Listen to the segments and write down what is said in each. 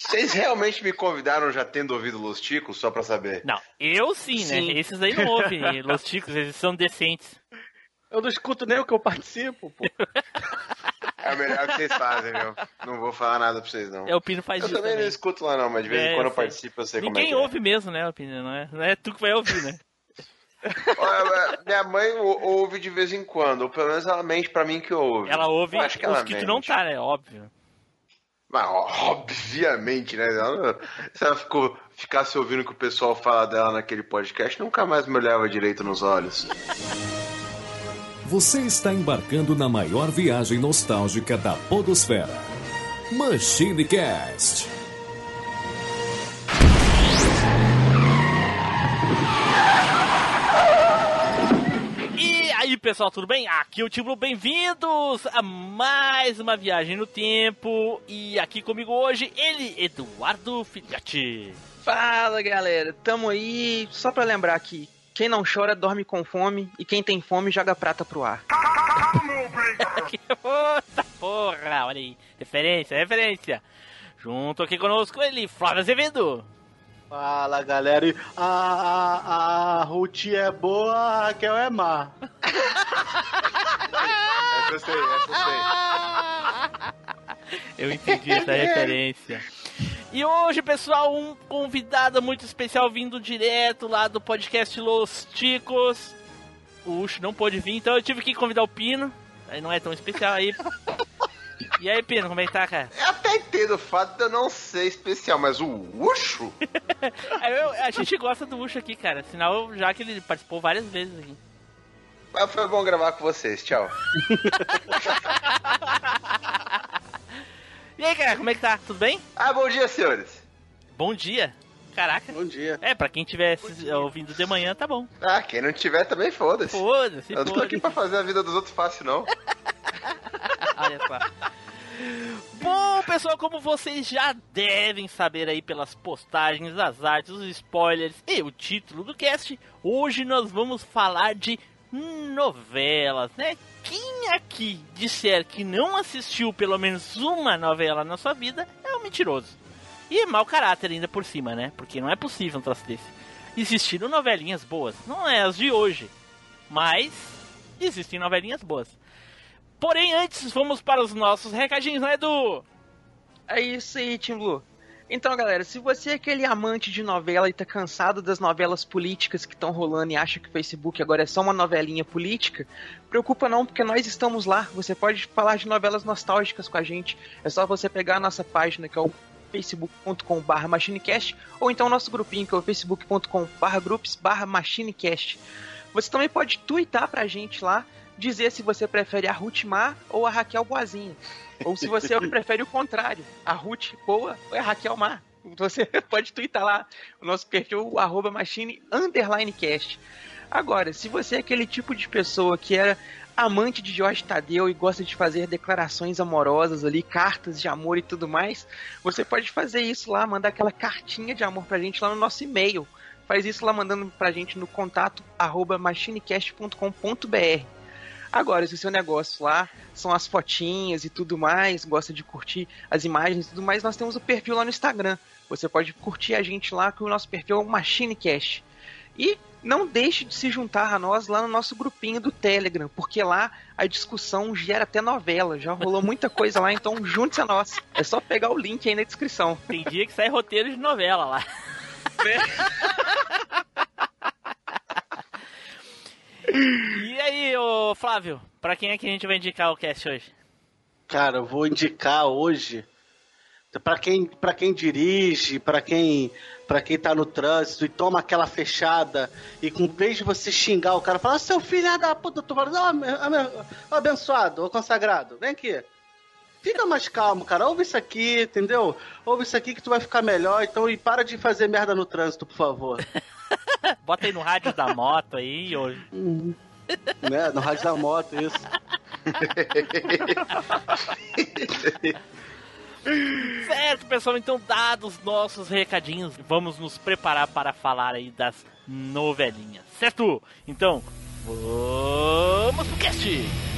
Vocês realmente me convidaram já tendo ouvido Los Ticos, só pra saber? Não, eu sim, né? Sim. Esses aí não ouvem Los Ticos, eles são decentes. Eu não escuto nem o que eu participo, pô. É o melhor que vocês fazem, meu. Não vou falar nada pra vocês, não. É, o Pino faz Eu isso também também. não escuto lá, não, mas de vez É, em quando eu participo, eu sei como é Ninguém que ouve mesmo, né, Pino? Não é, não é tu que vai ouvir, né? é. Olha, Minha mãe ou- ouve de vez em quando, ou pelo menos ela mente pra mim que ouve. Ela ouve Eu acho que os ela que tu mente. não tá, né? Óbvio. Mas, obviamente, né? Ela- se ela ficou, ficasse ouvindo o que o pessoal fala dela naquele podcast, nunca mais me olhava direito nos olhos. Você está embarcando na maior viagem nostálgica da Podosfera. Machine Cast. Pessoal, tudo bem? Aqui é o Tiblo, bem-vindos a mais uma viagem no tempo. E aqui comigo hoje, ele, Eduardo Filhote. Fala galera, tamo aí. Só pra lembrar que quem não chora dorme com fome e quem tem fome joga prata pro ar. Puta porra, olha aí. Referência, referência. Junto aqui conosco ele, Flávio Azevedo. Fala, galera. E A, a, a Ruth é boa, a Raquel é má. Essa eu sei, essa eu sei. Eu entendi essa referência. E hoje, pessoal, um convidado muito especial vindo direto lá do podcast Los Ticos. O Ucho não pôde vir, então eu tive que convidar o Pino. Aí não é tão especial aí. E aí, Pino, como é que tá, cara? Eu até entendo o fato de eu não ser especial, mas o Ucho? Eu- a gente gosta do Ucho aqui, cara. Sinal, já que ele participou várias vezes aqui. Mas foi bom gravar com vocês, tchau. E aí, cara, como é que tá? Tudo bem? Ah, bom dia, senhores. Bom dia. Caraca. Bom dia. É, pra quem estiver ouvindo de manhã, tá bom. Ah, quem não tiver também foda-se. Foda-se, Eu não tô foda-se. aqui pra fazer a vida dos outros fácil, não. Olha só. Bom, pessoal, como vocês já devem saber aí pelas postagens, as artes, os spoilers e o título do cast, hoje nós vamos falar de novelas, né? Quem aqui disser que não assistiu pelo menos uma novela na sua vida é um mentiroso. E é mau caráter ainda por cima, né? Porque não é possível um troço desse. Existiram novelinhas boas, não é as de hoje, mas existem novelinhas boas. Porém, antes, vamos para os nossos recadinhos, né, Edu? É isso aí, Tim Blue. Então, galera, se você é aquele amante de novela e tá cansado das novelas políticas que estão rolando e acha que o Facebook agora é só uma novelinha política, preocupa não, porque nós estamos lá. Você pode falar de novelas nostálgicas com a gente. É só você pegar a nossa página, que é o facebook.com.br machinecast, ou então o nosso grupinho, que é o facebook.com.br groups machinecast. Você também pode twittar pra gente lá, dizer se você prefere a Ruth Mar ou a Raquel Boazinha. Ou se você prefere o contrário, a Ruth Boa ou a Raquel Mar. Você pode twittar lá o nosso perfil, o arroba machine underline cast. Agora, se você é aquele tipo de pessoa que era amante de Jorge Tadeu e gosta de fazer declarações amorosas ali, cartas de amor e tudo mais, você pode fazer isso lá, mandar aquela cartinha de amor pra gente lá no nosso e-mail. Faz isso lá mandando pra gente no contato arroba machinecast.com.br. Agora, se o seu negócio lá são as fotinhas e tudo mais, gosta de curtir as imagens e tudo mais, nós temos o perfil lá no Instagram. Você pode curtir a gente lá, que o nosso perfil é o MachineCast. E não deixe de se juntar a nós lá no nosso grupinho do Telegram, porque lá a discussão gera até novela, já rolou muita coisa lá, então junte-se a nós. É só pegar o link aí na descrição. Tem dia que sai roteiro de novela lá. e aí, ô Flávio, pra quem é que a gente vai indicar o cast hoje? Cara, eu vou indicar hoje pra quem, pra quem dirige, pra quem, pra quem tá no trânsito e toma aquela fechada e com vez de você xingar o cara, fala, "Ah, seu filho da puta, tu fala, "Ó, ó, meu- ó, abençoado, ô consagrado, vem aqui. Fica mais calmo, cara. Ouve isso aqui, entendeu? Ouve isso aqui que tu vai ficar melhor. Então, e para de fazer merda no trânsito, por favor. Bota aí no rádio da moto aí hoje. né? No rádio da moto, isso. Certo, pessoal, então dados nossos recadinhos, vamos nos preparar para falar aí das novelinhas, certo? Então, vamos pro cast!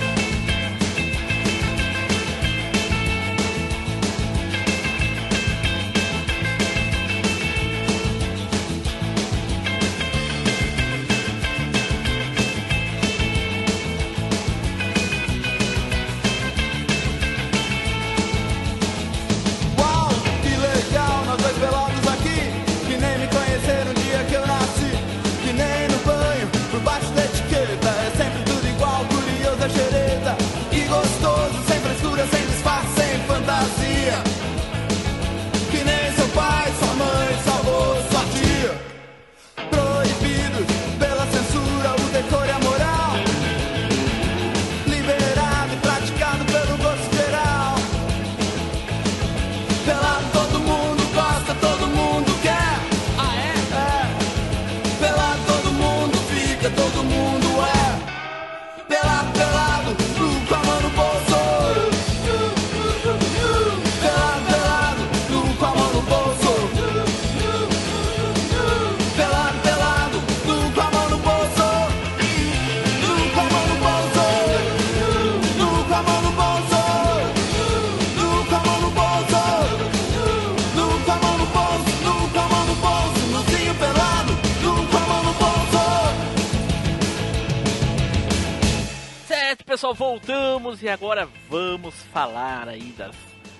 Pessoal, voltamos e agora vamos falar aí das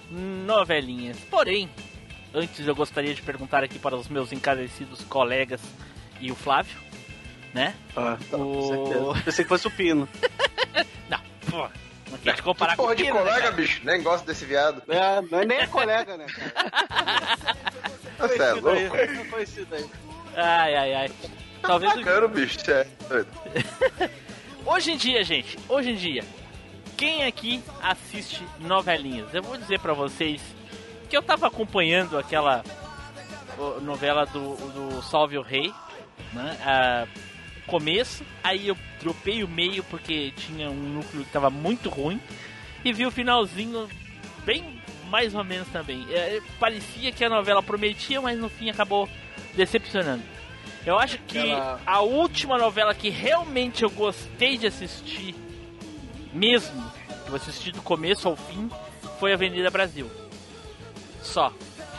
novelinhas. Porém, antes eu gostaria de perguntar aqui para os meus encarecidos colegas e o Flávio, né? Ah, tá, com O-. Pensei que fosse o Pino. Não, pô, não quer te comparar com Porra o de Pino, né, colega, cara? bicho. Nem gosto desse viado. É, não é nem é colega, né, cara? Você é louco? Conhecido aí. Ai, ai, ai. Talvez o... Bacana, bicho. Você é doido. Hoje em dia, gente, hoje em dia, quem aqui assiste novelinhas? Eu vou dizer pra vocês que eu tava acompanhando aquela novela do, do Salve o Rei, né? a- começo, aí eu dropei o meio porque tinha um núcleo que tava muito ruim e vi o finalzinho bem mais ou menos também. É, parecia que a novela prometia, mas no fim acabou decepcionando. Eu acho que Ela- a última novela que realmente eu gostei de assistir, mesmo, que eu assisti do começo ao fim, foi Avenida Brasil. Só.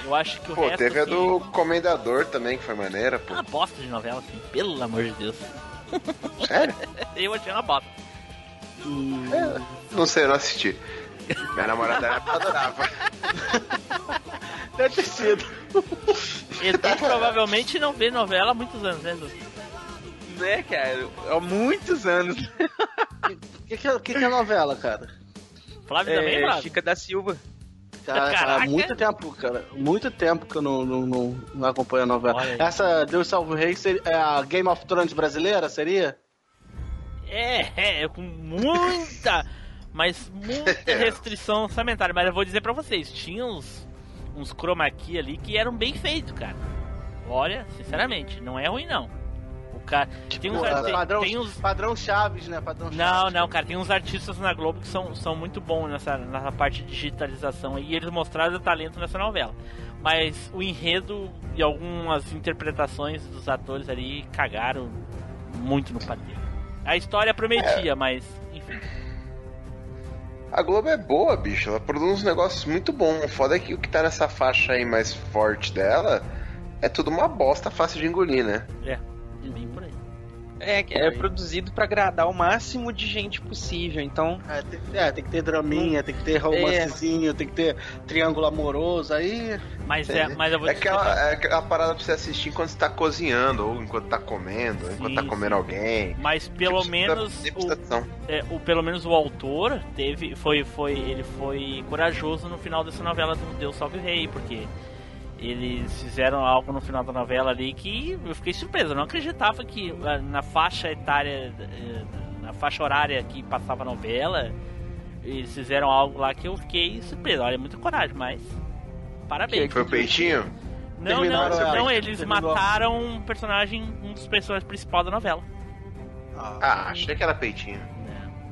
Eu acho que o Pô, resto. teve a assim, do Comendador também, que foi maneira, pô. Uma bosta de novela, assim, pelo amor de Deus. Sério? Eu achei uma bosta. Não sei, não assisti. Minha namorada era adorava. Deve ter sido. Edu provavelmente não vê novela há muitos anos, né, Edu? Né, cara? Há muitos anos. O que, que, é- que que é novela, cara? Flávio também, É, Flávio? Chica da Silva. Cara, há muito tempo, cara. Muito tempo que eu não, não, não, não acompanho a novela. Essa Deus Salve o Rei seria, é a Game of Thrones brasileira, seria? É, é, com muita, mas muita restrição orçamentária. Mas eu vou dizer pra vocês, tinha uns, uns chroma key ali que eram bem feitos, cara. Olha, sinceramente, não é ruim não. O cara tem uns, tem, padrão, tem uns padrão Chaves, né? Padrão não, Chaves. não, cara, tem uns artistas na Globo que são, são muito bons nessa, nessa parte de digitalização e eles mostraram o talento nessa novela. Mas o enredo e algumas interpretações dos atores ali cagaram muito no padeiro. A história prometia, mas enfim. A Globo é boa, bicho. Ela produz uns negócios muito bons. O foda é que o que tá nessa faixa aí mais forte dela é tudo uma bosta fácil de engolir, né? É, bem por aí. É, é produzido pra agradar o máximo de gente possível. Então, É tem, é, tem que ter draminha, tem que ter romancezinho, tem que ter triângulo amoroso, aí... Mas é, mas eu vou É te aquela, é aquela parada pra você assistir enquanto você tá cozinhando, ou enquanto tá comendo, ou enquanto Sim, tá comendo sim. alguém. Mas pelo Tipo, menos tem o, é, o pelo menos o autor teve foi foi ele foi corajoso no final dessa novela do Deus Salve o Rei, porque eles fizeram algo no final da novela ali que eu fiquei surpreso, eu não acreditava que ah, na faixa etária eh, na faixa horária que passava a novela, eles fizeram algo lá que eu fiquei surpreso. Olha, muita coragem, mas parabéns. Foi o peitinho? Não, não, Terminaram não, eles terminou mataram um personagem, um dos personagens principais da novela. Ah, achei que era peitinho.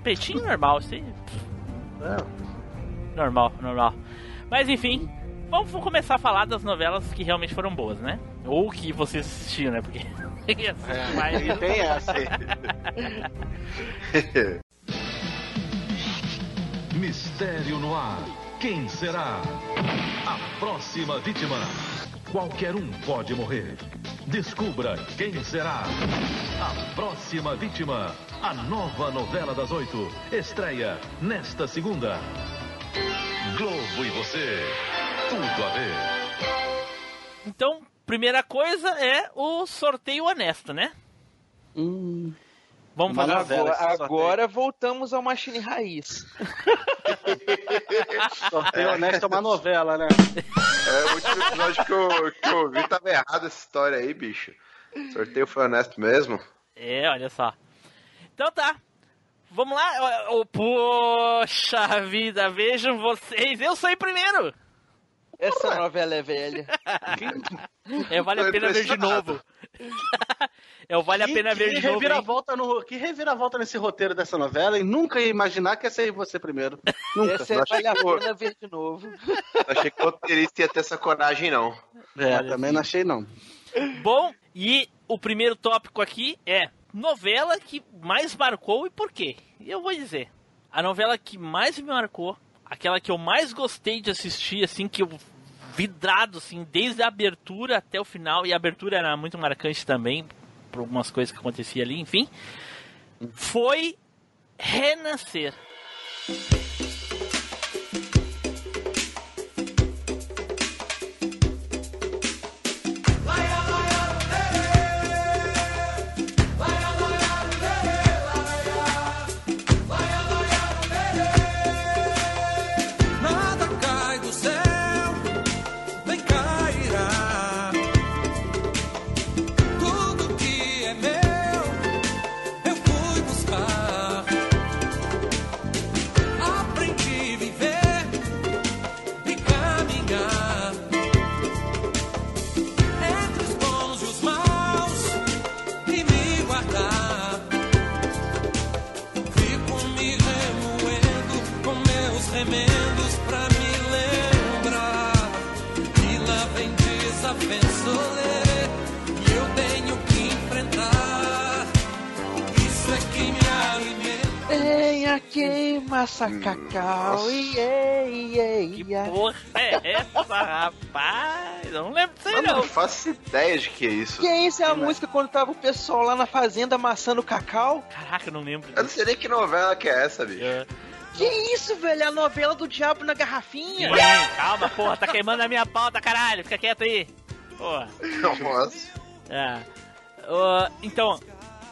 Peitinho normal, aí. É. Normal, normal. Mas enfim, vamos começar a falar das novelas que realmente foram boas, né? Ou que você assistiu, né? Porque mais- E tem essa. Mistério no ar. Quem será? A próxima vítima. Qualquer um pode morrer. Descubra quem será. A próxima vítima. A nova novela das oito. Estreia nesta segunda. Globo e você. Tudo a ver. Então, primeira coisa é o sorteio honesto, né? Hum, Vamos fazer. Agora, agora voltamos ao Machine Raiz. sorteio honesto é uma novela, né? É, o último episódio que eu, que eu ouvi tava errado essa história aí, bicho. Sorteio foi honesto mesmo. É, olha só. Então tá. Vamos lá. Ô, Poxa vida, vejam vocês. Eu saí primeiro. Essa novela é velha. É, vale a pena ver de novo. É, vale a Que- pena ver que de novo. reviravolta no, que reviravolta nesse roteiro dessa novela e nunca ia imaginar que ia ser você primeiro. Nunca. Essa é vale a pena ver de novo. Não achei que o roteirista ia ter essa coragem, não. É, Olha também assim. não achei não. Bom, e o primeiro tópico aqui é novela que mais marcou e por quê? E eu vou dizer. A novela que mais me marcou, aquela que eu mais gostei de assistir, assim, que eu vidrado, assim, desde a abertura até o final, e a abertura era muito marcante também, por algumas coisas que acontecia ali, enfim, foi Renascer. Queima cacau. Iê, iê, Que iê. porra é essa, rapaz? Eu não lembro disso aí, Eu não não. faço ideia de que é isso. Que é isso? É a música quando tava o pessoal lá na fazenda amassando cacau? Caraca, eu não lembro Eu não disso. sei nem que novela que é essa, bicho. É. Que isso, velho? É a novela do diabo na garrafinha? Ih, Calma, porra, tá queimando a minha pauta, caralho. Fica quieto aí. Porra. Nossa. É. Ah, então,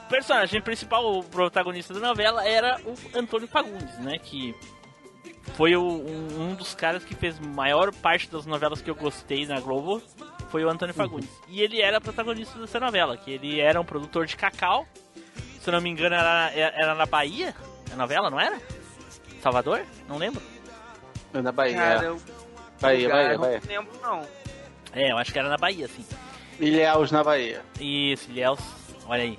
personagem principal, o protagonista da novela, era o Antônio Fagundes, né? Que foi o- um, um dos caras que fez maior parte das novelas que eu gostei na Globo. Foi o Antônio Fagundes. E ele era protagonista dessa novela, que ele era um produtor de cacau. Se eu não me engano, era, era na Bahia. A novela, não era? Salvador? Não lembro. É da Bahia. Cara, eu Bahia, lugar, Bahia, eu Bahia. não lembro não. É, eu acho que era na Bahia, sim. Ilhéus na Bahia. Isso, Ilhéus, olha aí.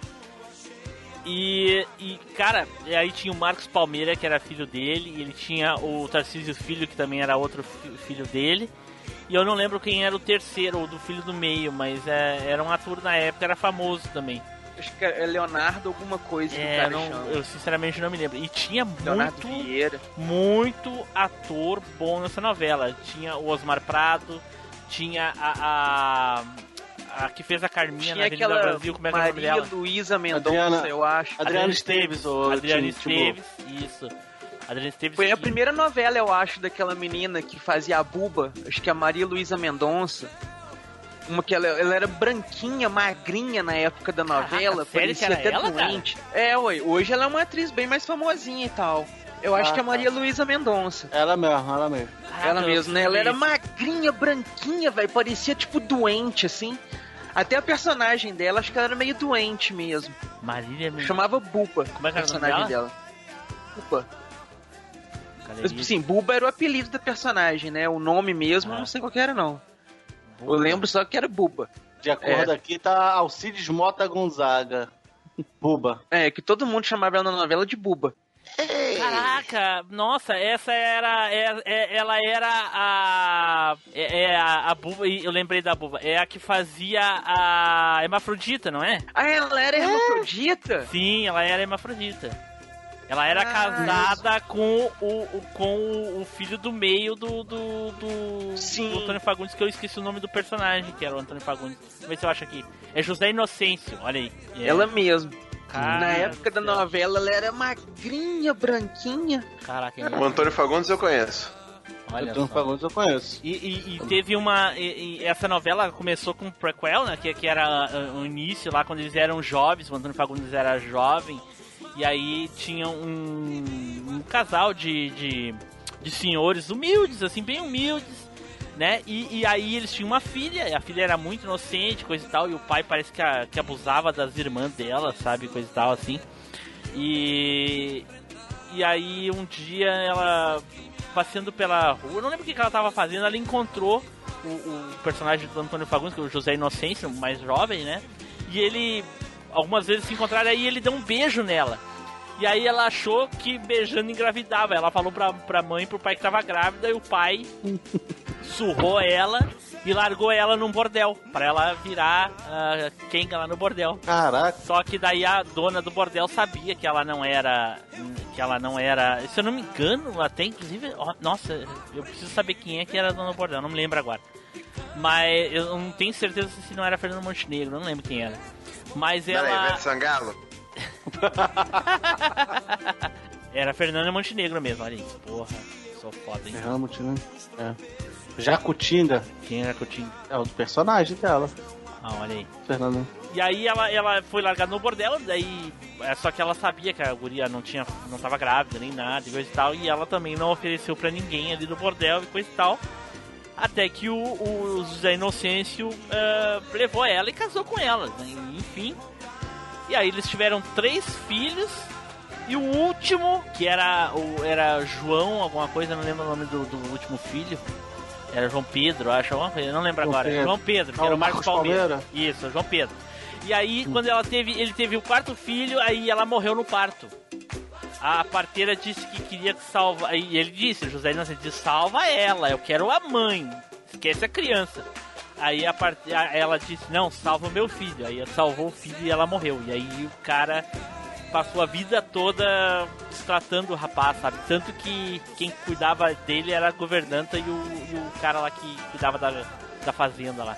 E, e, cara, e aí tinha o Marcos Palmeira, que era filho dele, e ele tinha o Tarcísio Filho, que também era outro fi- filho dele. E eu não lembro quem era o terceiro, ou do filho do meio, mas é, era um ator na época, era famoso também. Acho que é Leonardo alguma coisa que É, cara não- eu sinceramente não me lembro. E tinha Leonardo muito, Vieira. muito ator bom nessa novela. Tinha o Osmar Prado, tinha a. a a que fez a Carminha na Tinha Avenida aquela Brasil, como é que é o nome Maria dela? Luísa Mendonça, Adriana- eu acho. Adriana Esteves, ô, Adriana. Esteves, isso. Adriana Esteves. Foi a primeira novela, eu acho, daquela menina que fazia a buba. Acho que é a Maria Luísa Mendonça. Uma que ela, ela era branquinha, magrinha na época da novela. Caraca, sério que parecia era até ela, cara? doente. É, ué. Hoje ela é uma atriz bem mais famosinha e tal. Eu acho Ah, que é a tá. Maria Luísa Mendonça. Ela mesmo, ela mesmo. Caraca, ela mesmo, né? Ela era magrinha, branquinha, velho. Parecia, tipo, doente, assim. Até a personagem dela, acho que ela era meio doente mesmo. Marília Mendonça. Chamava Buba. Como é que a era personagem dela? Buba. Mas, Galeria. sim, Buba era o apelido da personagem, né? O nome mesmo, eu Ah. não sei qual que era, não. Eu lembro só que era Buba. De acordo É. aqui, tá Alcides Mota Gonzaga. Buba. É, que todo mundo chamava ela na novela de Buba. Caraca, nossa, essa era. É, é- ela era a. É, é a, a Buba, eu lembrei da Buba. É a que fazia a Hermafrodita, não é? Ah, ela era hermafrodita? Sim, ela era hermafrodita. Ela era Ah, casada com o, o- com o, o filho do meio do, do, do, Sim. do Antônio Fagundes, que eu esqueci o nome do personagem, que era o Antônio Fagundes. Vamos ver se eu acho aqui. É José Inocêncio, olha aí. É. Ela mesmo. Cara Na época da novela, ela era magrinha, branquinha. Caraca, O Antônio Fagundes eu conheço. olha Antônio só. Fagundes eu conheço. E, e- e teve uma. e- e essa novela começou com um prequel, né? Que, que era ah, o início lá quando eles eram jovens, o Antônio Fagundes era jovem. E aí tinha um, um casal de, de, de senhores humildes, assim, bem humildes, né? E, e aí eles tinham uma filha, a filha era muito inocente, coisa e tal, e o pai parece que, a- que abusava das irmãs dela, sabe? Coisa e tal, assim. E. E aí um dia ela passeando pela rua, não lembro o que que ela tava fazendo, ela encontrou o, o personagem do Antônio Fagundes, que é o José Inocêncio, mais jovem, né? E ele algumas vezes se encontraram aí ele deu um beijo nela. E aí ela achou que beijando engravidava. Ela falou pra, pra mãe e pro pai que tava grávida e o pai surrou ela e largou ela num bordel. Pra ela virar uh, Kenga lá no bordel. Caraca. Só que daí a dona do bordel sabia que ela não era. Que ela não era. Se eu não me engano, até inclusive. ó, nossa, eu preciso saber quem é que era a dona do bordel, não me lembro agora. Mas eu não tenho certeza se não era Fernando Montenegro, não lembro quem era. Mas Peraí, ela. Ivete Sangalo? Era Fernanda Montenegro mesmo, olha isso. Porra, sou foda, hein? Helmut, né? É. Jacutinga Quem era Coutinho? é o personagem dela, Ah, olha aí. Fernando. E aí ela, ela foi largada no bordel, daí. é, Só que ela sabia que a guria não tinha. não tava grávida nem nada e coisa e tal. E ela também não ofereceu pra ninguém ali no bordel e coisa e tal. Até que o, o José Inocêncio eh, levou ela e casou com ela. né? Enfim. E aí eles tiveram três filhos. E o último, que era o era João, alguma coisa, não lembro o nome do, do último filho. Era João Pedro, acho, alguma coisa, eu não lembro João agora. Pedro. João Pedro, que Ah, era o Marcos Marcos Palmeira. Palmeira? Isso, João Pedro. E aí, quando ela teve, ele teve o quarto filho, aí ela morreu no parto. A parteira disse que queria salvar. E ele disse, José Inocente disse, salva ela, eu quero a mãe. Esquece a criança. Aí a parte, ela disse, não, salva o meu filho. Aí ela salvou o filho e ela morreu. E aí o cara passou a vida toda tratando o rapaz, sabe? Tanto que quem cuidava dele era a governanta e o, e o cara lá que cuidava da, da fazenda lá.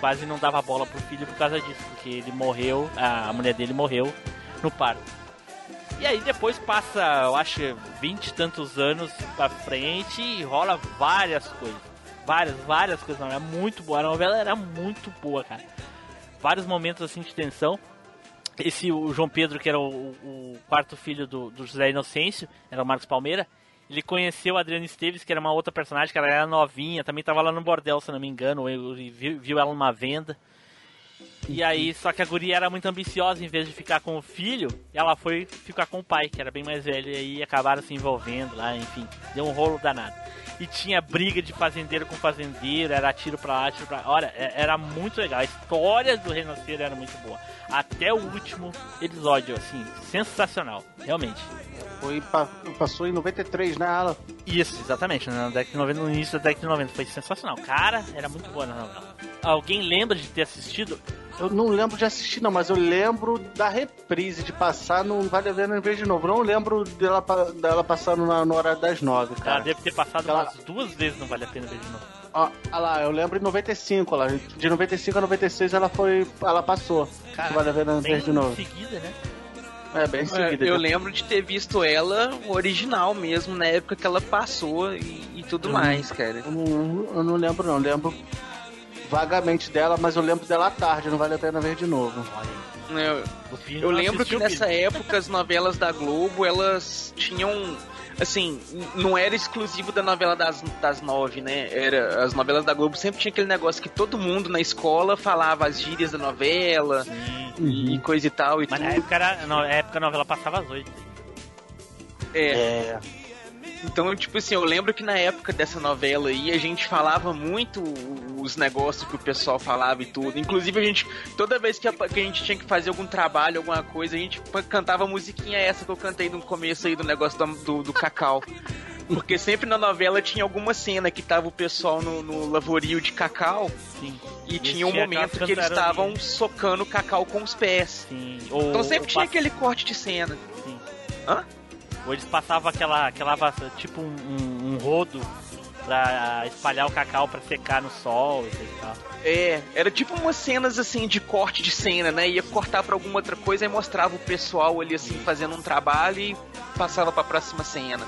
Quase não dava bola pro filho por causa disso, porque ele morreu, a, mulher dele morreu no parto. E aí depois passa, eu acho, vinte e tantos anos pra frente e rola várias coisas. Várias, várias coisas. Não, é muito boa. A novela era muito boa, cara. Vários momentos assim de tensão. Esse, o João Pedro, que era o, o quarto filho do, do José Inocêncio, era o Marcos Palmeira. Ele conheceu a Adriana Esteves, que era uma outra personagem, que ela era novinha, também tava lá no bordel, se não me engano, ele viu, viu ela numa venda. E aí, só que a guria era muito ambiciosa, em vez de ficar com o filho, ela foi ficar com o pai, que era bem mais velho, e aí acabaram se envolvendo lá, enfim, deu um rolo danado. E tinha briga de fazendeiro com fazendeiro, era tiro pra lá, tiro pra lá. Olha, é- era muito legal. A história do Renascer era muito boa. Até o último episódio, assim, sensacional, realmente. Foi, pa- passou em 93, né, Alan? Isso, exatamente, na década de 90, no início da década de 90. Foi sensacional. Cara, era muito boa na novela. Alguém lembra de ter assistido? Eu não lembro de assistir, não, mas eu lembro da reprise de passar no Vale a Pena ver de novo. Não lembro dela, dela passando na, no horário das nove, Ela cara. deve ter passado Ela- umas duas vezes, não vale a pena ver de novo. Ó, ah lá, eu lembro em 95, lá. De 95 a 96 ela foi. Ela passou. Cara, vale a pena Bem ver de novo. seguida, né? É, bem em seguida. Eu lembro de ter visto ela original mesmo, na época que ela passou e, e tudo mais, cara. Eu não, eu não lembro, não. Lembro vagamente dela, mas eu lembro dela à tarde. Não vale a pena ver de novo. Aí. Eu, eu lembro que nessa época as novelas da Globo, elas tinham. Assim, não era exclusivo da novela das, das nove, né? Era, as novelas da Globo sempre tinha aquele negócio que todo mundo na escola falava as gírias da novela Sim. e coisa e tal e Mas na tudo. época, era, na época a novela passava às oito. É. É. Então, tipo assim, eu lembro que na época dessa novela aí, a gente falava muito os negócios que o pessoal falava e tudo. Inclusive, a gente, toda vez que a, que a gente tinha que fazer algum trabalho, alguma coisa, a gente cantava a musiquinha essa que eu cantei no começo aí do negócio do, do, do cacau. Porque sempre na novela tinha alguma cena que tava o pessoal no, no lavorio de cacau Sim. e tinha um momento que eles estavam socando o cacau com os pés. Sim. Ou, Então sempre tinha aquele corte de cena. Sim. Hã? Ou eles passavam aquela, aquela tipo um, um, um rodo pra espalhar o cacau pra secar no sol e tal. É, era tipo umas cenas assim de corte de cena, né? Ia cortar pra alguma outra coisa e mostrava o pessoal ali assim fazendo um trabalho e passava pra próxima cena.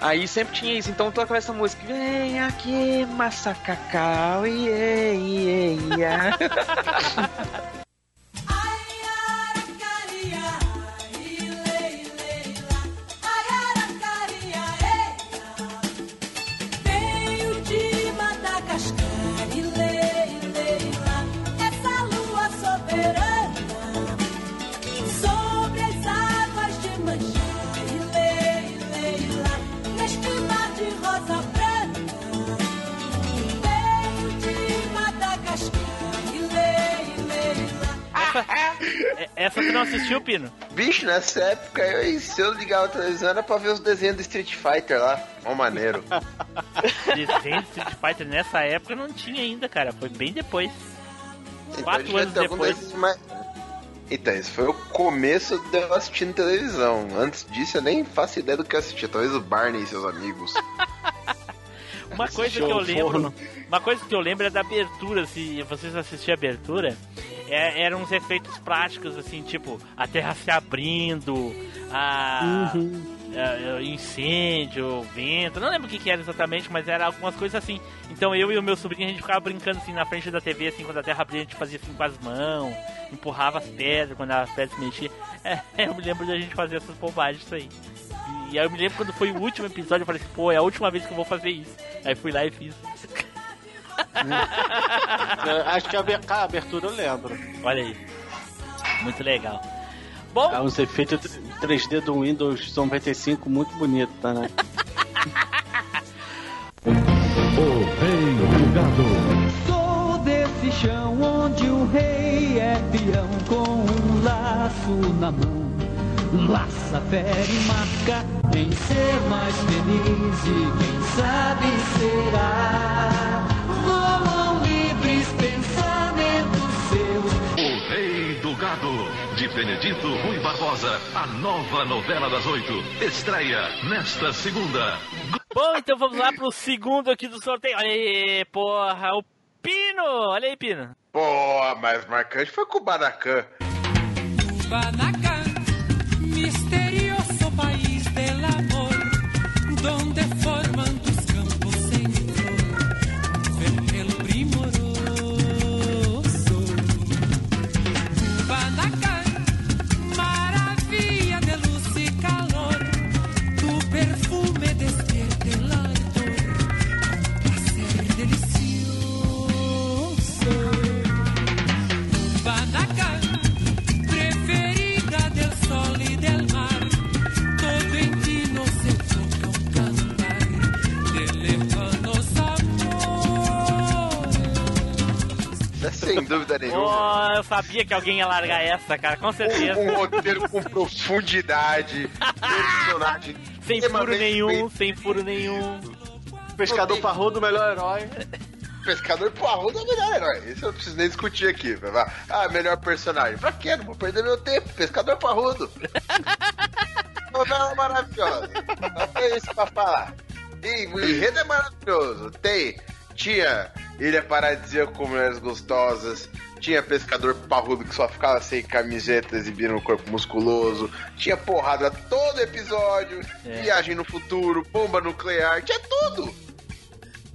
Aí sempre tinha isso, então toca essa música. Vem aqui, massa cacau, iê, iê, iê. Essa tu não assistiu, Pino? Bicho, nessa época, eu, se eu ligava a televisão era pra ver os desenhos do Street Fighter lá. Ó, maneiro. Desenho de Street Fighter nessa época não tinha ainda, cara. Foi bem depois. Então, Quatro anos depois. desses mais- Então, esse foi o começo de eu assistindo televisão. Antes disso, eu nem faço ideia do que eu assistia. Talvez o Barney e seus amigos. Uma coisa que eu lembro. Uma coisa que eu lembro é da abertura, se vocês assistiram a abertura, é- eram uns efeitos práticos, assim, tipo, a terra se abrindo, a. é, incêndio, vento, não lembro o que, que era exatamente, mas era algumas coisas assim. Então eu e o meu sobrinho a gente ficava brincando assim na frente da TV, assim, quando a terra abria, a gente fazia assim com as mãos, empurrava as pedras quando as pedras se mexiam. É, eu me lembro da gente fazer essas bobagens isso aí. E aí eu me lembro quando foi o último episódio, eu falei assim, pô, é a última vez que eu vou fazer isso. Aí fui lá e fiz. Eu Acho que a aber- a abertura eu lembro. Olha aí. Muito legal. Bom, Há uns efeitos 3D do Windows 95 muito bonito, tá, né? O Rei do Gado. Sou desse chão onde o rei é peão com um laço na mão. Laça, fere e marca em ser mais feliz e quem sabe será. Voam livres pensamentos seus. O Rei do Gado, de Benedito Rui Barbosa, a nova novela das oito, estreia nesta segunda. bom, então vamos lá pro segundo aqui do sorteio. Olha aí, porra, o Pino! Olha aí, Pino. Pô, mais marcante foi com o Banacan. Banacan, sem dúvida nenhuma. Oh, eu sabia que alguém ia largar essa, cara, com certeza. Um, um roteiro com profundidade, personagem Sem furo nenhum, bem- sem furo nenhum. Pescador parrudo, melhor herói. Pescador Parrudo é o melhor herói. Isso eu não preciso nem discutir aqui. Ah, melhor personagem. Pra quê? Não vou perder meu tempo. Pescador Parrudo. Novela maravilhosa. Só tem isso pra falar. E o enredo é maravilhoso. Tem. Tinha Ilha Paradisíaca com mulheres gostosas. Tinha pescador parrudo que só ficava sem camiseta, exibindo o corpo musculoso. Tinha porrada todo episódio. É. Viagem no futuro, bomba nuclear. Tinha tudo.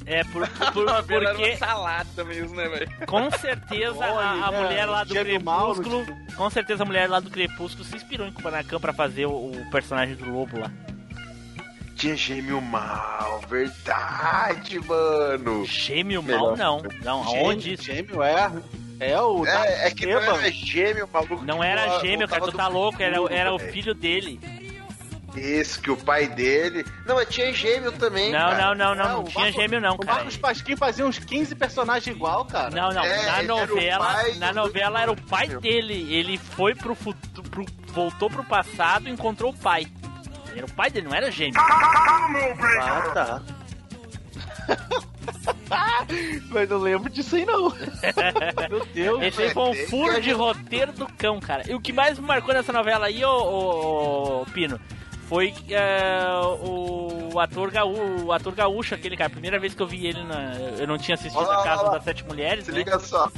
É, por, por, Era uma porque salada mesmo, né, velho? com certeza a, a Olha, mulher lá do Crepúsculo. Com certeza a mulher lá do Crepúsculo se inspirou em Kubanacan pra fazer o, o personagem do lobo lá. Tinha gêmeo mal, verdade, mano. Gêmeo mal, Melhor. não. Não, aonde isso? Gêmeo é. É o. É, é que não era gêmeo, maluco. Não era gêmeo, cara, tu tá louco, era, era o filho dele. Isso, que o pai dele. Não, mas tinha gêmeo também. Não, cara. não, não, não, não o tinha Marco- gêmeo não, O cara. Marcos Pasquim fazia uns 15 personagens igual, cara. Não, não, É, na o novela, na do- novela era o pai dele. Ele foi pro futuro, pro, voltou pro passado e encontrou o pai. Era o pai dele, não era gêmeo. Ah, tá. Mas não lembro disso aí, não. Meu Deus. Esse aí foi um furo de roteiro do cão, cara. E o que mais me marcou nessa novela aí, ô, ô, ô, Pino, foi é, o ator, gaú, o ator gaúcho, aquele cara. Primeira vez que eu vi ele, na, eu não tinha assistido Olha lá, a Casa olha lá. das Sete Mulheres, Se né? liga só.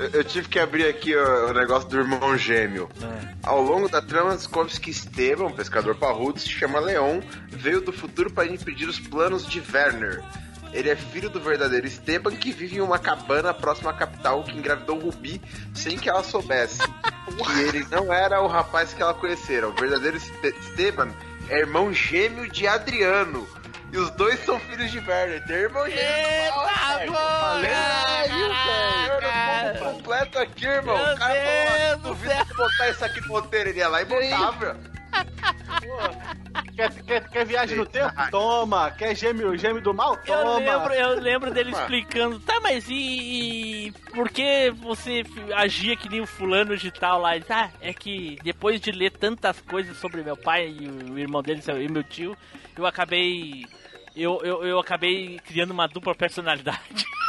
Eu, eu tive que abrir aqui ó, o negócio do irmão gêmeo. É. Ao longo da trama, descobre que Esteban, um pescador parrudo, se chama Leon, veio do futuro para impedir os planos de Werner. Ele é filho do verdadeiro Esteban, que vive em uma cabana próxima à capital, que engravidou Rubi sem que ela soubesse. que ele não era o rapaz que ela conhecera. O verdadeiro Este- Esteban é irmão gêmeo de Adriano. E os dois são filhos de Werner. Tem irmão gêmeo. Eita, porra, Falei, velho. cara. Combo completo aqui, irmão. Meu O cara Deus falou, do duvido botar isso aqui no roteiro. Ele ia lá e botava. Quer, quer, quer viagem no tempo? Toma. Quer gêmeo, gêmeo do mal? Eu Toma. lembro, eu lembro dele explicando, tá, mas e, e por que você agia que nem o fulano de tal lá? Ele, tá, é que depois de ler tantas coisas sobre meu pai e o irmão dele e meu tio, eu acabei. Eu, eu, eu acabei criando uma dupla personalidade.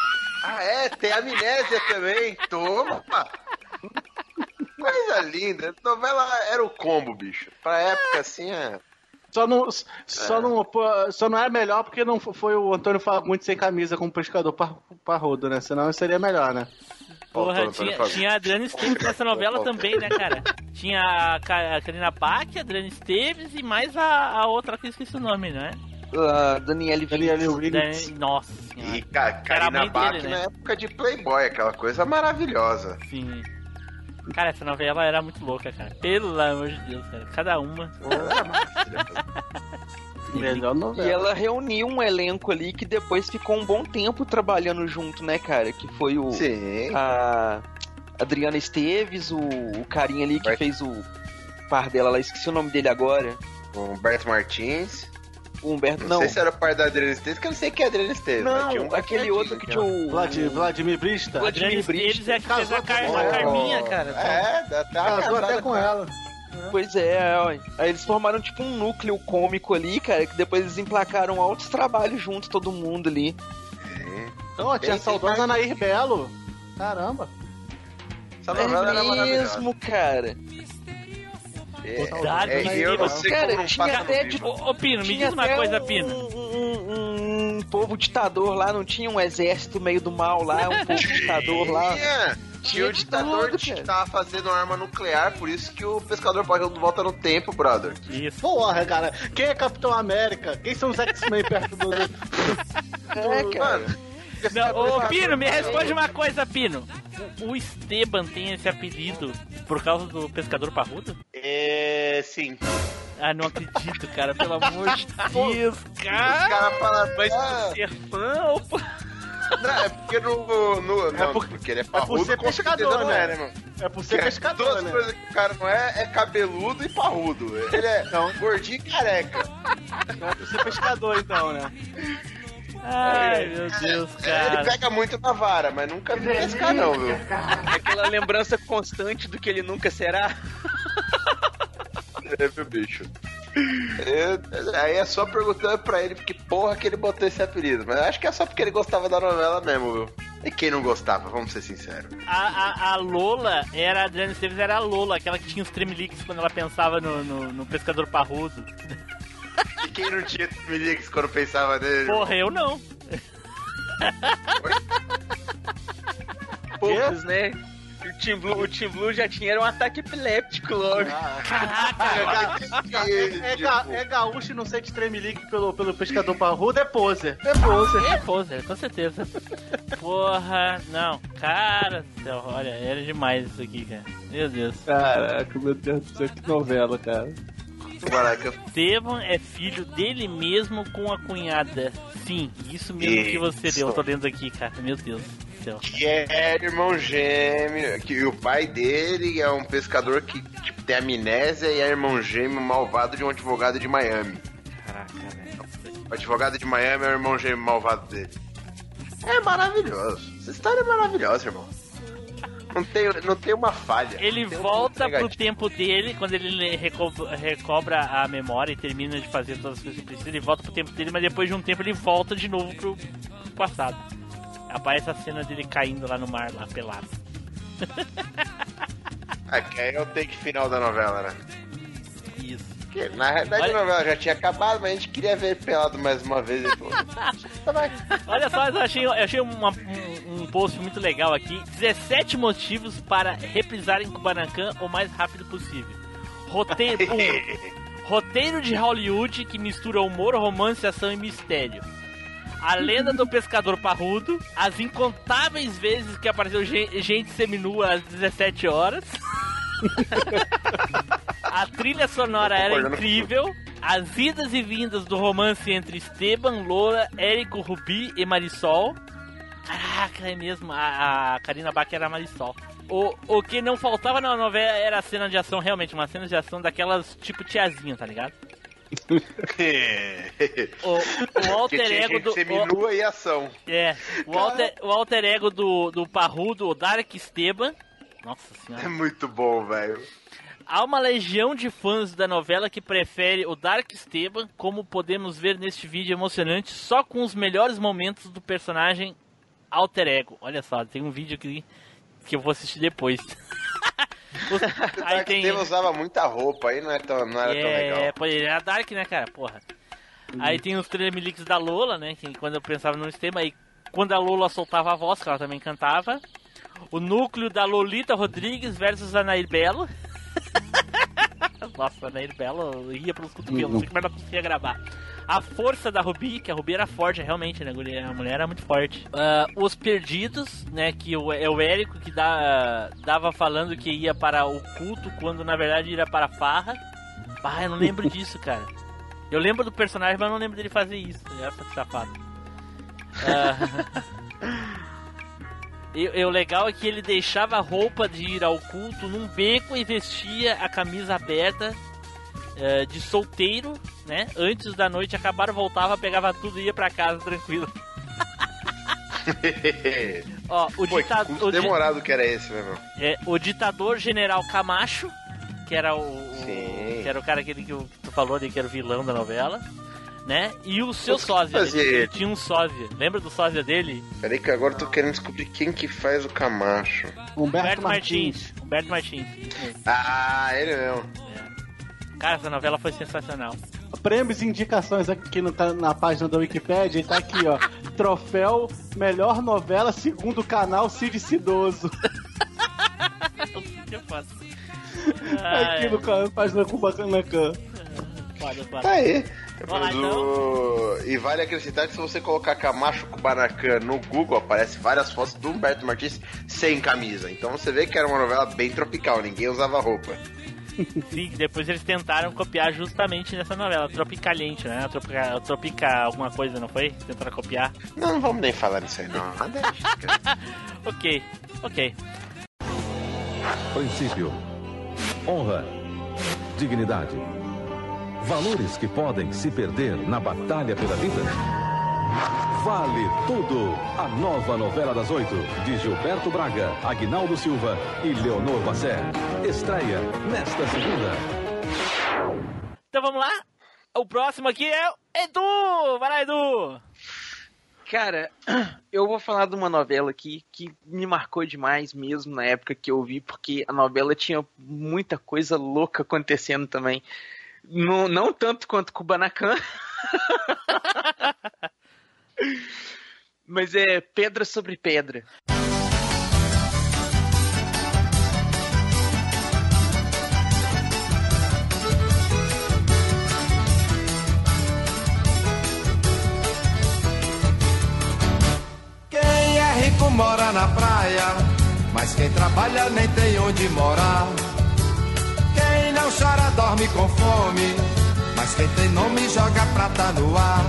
Ah, é? Tem amnésia também. Toma. Coisa linda. Novela era o combo, bicho. Pra época assim, é. Só não, só, não, pô, só não é melhor porque não foi o Antônio Fagundes sem camisa como pescador par- parrudo, né? Senão seria melhor, né? Porra, tinha, Antônio tinha a Adriana Esteves nessa novela também, né, cara? Tinha a, a Karina Bach, a Adriana Esteves e mais a, a outra que eu esqueci o nome, né? Ah, Daniele Daniel Vinicius. Williams. Da- Nossa senhora. E Karina Bach dele, né? na época de Playboy, aquela coisa maravilhosa. Sim. Cara, essa novela era muito louca, cara. Pelo amor de Deus, cara. Cada uma. Maravilhosa. Melhor E novela. ela reuniu um elenco ali que depois ficou um bom tempo trabalhando junto, né, cara? Que foi o Sim. a Adriana Esteves, o, o carinha ali que Bart- fez o par dela lá, esqueci o nome dele agora. O Humberto Martins. O Humberto. Não, Não, sei se era o pai da Adriana Esteves, que eu não sei quem é a Adriana Esteves. mas tinha um não aquele outro que tinha o. Vlad, Vladimir Brista? Vladimir Esteves é a que fez Casou a, Car com a. Carminha, cara. É, uma Casou até com ela. Pois é, ó. aí eles formaram tipo um núcleo cômico ali, cara, que depois eles emplacaram altos trabalhos juntos, todo mundo ali. Então, tinha a Tem- saudosa Nair Belo. Caramba. Essa novela era é maravilhosa. mesmo, cara. É, Saudade é, e eu não sei Cara, como não tinha até de- Ô, ô, Pino, me diz uma até coisa, um, Pino. Um, um povo ditador lá, não tinha um exército meio do mal lá, um povo ditador lá. Tinha, tinha o ditador tudo, que tava fazendo arma nuclear, por isso que o pescador parrudo volta no tempo, brother. Isso. Porra, cara. Quem é Capitão América? Quem são os X-Men perto do... É, cara. Mano, Não, ô, Pino, me responde uma coisa, Pino. O, o Esteban tem esse apelido por causa do pescador parrudo? É, sim. Ah, não acredito, cara. Pelo amor de Deus, Os cara. caras falam, Mas ah, ser fã, opa. não, é porque no. no não, por- porque ele é por parrudo, ser com certeza pescador, não né? é, né, mano? É por ser pescador, Duas né? coisas que o cara não é, é cabeludo e parrudo. Ele é gordinho e careca. Não é por ser pescador, então, né? Ai, meu Deus, É, ele cara. pega muito na vara, mas nunca vi pescar, não, viu? Aquela lembrança constante do que ele nunca será. É, meu bicho. É, aí é só perguntando pra ele porque porra que ele botou esse apelido. Mas eu acho que é só porque ele gostava da novela mesmo, viu? E quem não gostava, vamos ser sinceros. A, a, a Lola era, a Adriana Esteves era a Lola, aquela que tinha os tremeliques quando ela pensava no, no, no pescador parrudo. E quem não tinha Tremeliques quando pensava nele? Porra, eu não. Poucos, né? O Team Blue, o Team Blue já tinha era um ataque epiléptico logo. É, ga- é gaúcho e não sente tremelique pelo, pelo pescador parrudo, é poser. É poser. É, poser, com certeza. Porra, não. Cara do céu, olha, era demais isso aqui, cara. Meu Deus. Caraca, meu Deus do céu, que novela, cara. Caraca, Estevam é filho dele mesmo com a cunhada. Sim, isso mesmo que você Isso. deu. Eu tô lendo aqui, cara. Meu Deus do céu. que é irmão gêmeo, que o pai dele é um pescador que, tipo, tem amnésia e é irmão gêmeo malvado de um advogado de Miami. Caraca, velho. O advogado de Miami é o irmão gêmeo malvado dele. É maravilhoso. Essa história é maravilhosa, irmão. Não tem, não tem uma falha. Ele um volta pro tempo dele, quando ele reco- recobra a memória e termina de fazer todas as coisas que precisa, ele volta pro tempo dele, mas depois de um tempo ele volta de novo pro, pro passado. Aparece a cena dele caindo lá no mar, lá pelado. Ah, que aí é o take final da novela, né? Porque, na realidade Olha- a novela já tinha acabado, mas a gente queria ver pelado mais uma vez. E "Tá, vai." Olha só, eu achei, eu achei uma- um, um post muito legal aqui. 17 motivos para reprisar em Kubanacan o mais rápido possível. Roteiro, um, roteiro de Hollywood que mistura humor, romance, ação e mistério. A lenda do pescador parrudo. As incontáveis vezes que apareceu gen- gente seminua às 17 horas. A trilha sonora era incrível. As idas e vindas do romance entre Esteban, Lola, Érico, Rubi e Marisol. Caraca, é mesmo. A, a Karina Bach era a Marisol. O, o que não faltava na novela era a cena de ação, realmente, uma cena de ação daquelas tipo tiazinha, tá ligado? O, o alter ego do. o- e ação. é, o alter, o alter ego do, do Parrudo, o Dark Esteban. Nossa É senhora. muito bom, velho. Há uma legião de fãs da novela que prefere o Dark Esteban, como podemos ver neste vídeo emocionante, só com os melhores momentos do personagem Alter Ego. Olha só, tem um vídeo aqui que eu vou assistir depois. Os- aí Dark tem. Tale usava muita roupa, aí não, é tão, não era tão É, legal. pô, ele era Dark, né, cara? Porra. Aí tem os Tremelics da Lola, né? Que quando eu pensava no sistema, aí quando a Lola soltava a voz, que ela também cantava. O núcleo da Lolita Rodrigues versus a Nair Belo. Nossa, a Nair Belo ia pelos cotovelos, não sei como ela conseguia gravar. A força da Ruby, que a Ruby era forte, realmente, né? A mulher- era muito forte. Ah, os Perdidos, né? Que o, é o Érico que dá, dava falando que ia para o culto, quando na verdade ia para a farra. Ah, eu não lembro disso, cara. Eu lembro do personagem, mas não lembro dele fazer isso. Ele era safado. E o legal é que ele deixava a roupa de ir ao culto num beco e vestia a camisa aberta eh, de solteiro, né? Antes da noite acabar, voltava, pegava tudo e ia pra casa tranquilo. Ó, o, Pô, que dita- curso o di- demorado que era esse, né, meu? é, o ditador general Camacho, que era o, o- que era o cara aquele que tu falou de que era o vilão da novela, né? E o seu O que sósia, fazia ele, ele? tinha um sósia. Lembra do sósia dele? Peraí que agora eu tô querendo descobrir quem que faz o Camacho. Humberto Martins. Humberto Martins. isso mesmo. Ah, ele mesmo. Cara, essa novela foi sensacional. Prêmios e indicações aqui no ca- na página da Wikipédia e tá aqui, ó. Troféu Melhor Novela segundo o canal Cid Cidoso. Aqui no canal, página Kubanacan. Foda, foda. Tá aí. Vamos lá, Mas o- E vale acrescentar que se você colocar Camacho Kubanacan no Google, aparece várias fotos do Humberto Martins sem camisa. Então você vê que era uma novela bem tropical, ninguém usava roupa. Sim, depois eles tentaram copiar justamente nessa novela, Tropicaliente, né? Tropica, tropica alguma coisa, não foi? Tentaram copiar. Não, não vamos nem falar nisso aí, não. Ok, ok. Princípio. Honra. Dignidade. Valores que podem se perder na batalha pela vida. Vale tudo. A nova novela das oito de Gilberto Braga, Agnaldo Silva e Leonor Bassé. Estreia nesta segunda. Então vamos lá. O próximo aqui é o Edu! Vai lá, Edu! Cara, eu vou falar de uma novela aqui que me marcou demais mesmo na época que eu vi, porque a novela tinha muita coisa louca acontecendo também. Não, tanto quanto Kubanacan. Mas é Pedra sobre Pedra. Quem é rico mora na praia, mas quem trabalha nem tem onde morar. Chora dorme com fome, mas quem tem nome joga prata no ar.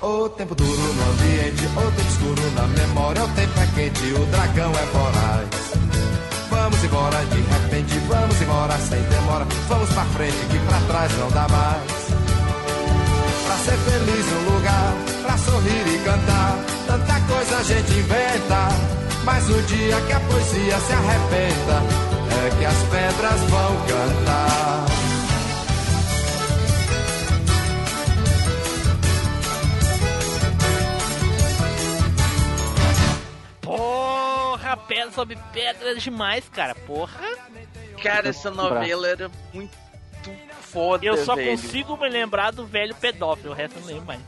O tempo duro no ambiente, o tempo escuro na memória, o tempo é quente, o dragão é voraz. Vamos embora de repente, vamos embora sem demora. Vamos pra frente, que pra trás não dá mais. Pra ser feliz no lugar, pra sorrir e cantar. Tanta coisa a gente inventa. Mas no dia que a poesia se arrebenta, é que as pedras vão cantar. Porra, pedra sobre pedra demais, cara. Porra. Cara, essa novela era muito foda, Eu só velho. consigo me lembrar do velho pedófilo, o resto eu não lembro mais.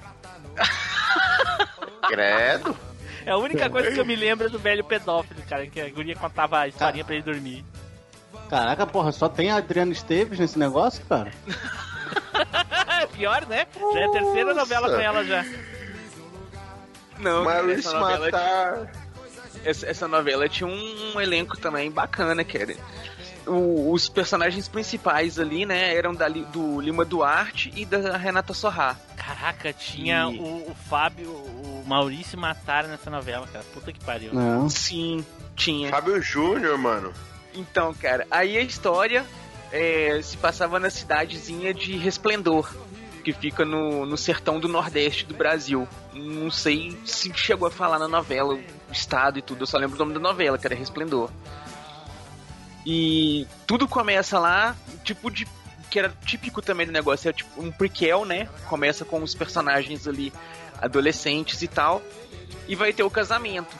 Credo. É a única coisa que eu me lembro é do velho pedófilo, cara, que a guria contava a historinha pra ele dormir. Caraca, porra, só tem a Adriana Esteves nesse negócio, cara? Pior, né? Já é a terceira novela Nossa. com ela já. Não, cara, Maurício essa novela, Matar. essa, essa novela tinha um, um elenco também bacana, cara. O- os personagens principais ali, né, eram da, do Lima Duarte e da Renata Sorrá. Caraca, tinha E- o, o Fábio, o Maurício mataram nessa novela, cara. Puta que pariu. Não. Sim, tinha. Fábio Júnior, mano. Então, cara, aí a história é, se passava na cidadezinha de Resplendor, que fica no, no sertão do Nordeste do Brasil. Não sei se chegou a falar na novela, o estado e tudo, eu só lembro o nome da novela, que era Resplendor. E tudo começa lá, tipo de. que era típico também do negócio, é tipo um prequel, né? Começa com os personagens ali adolescentes e tal. E vai ter o casamento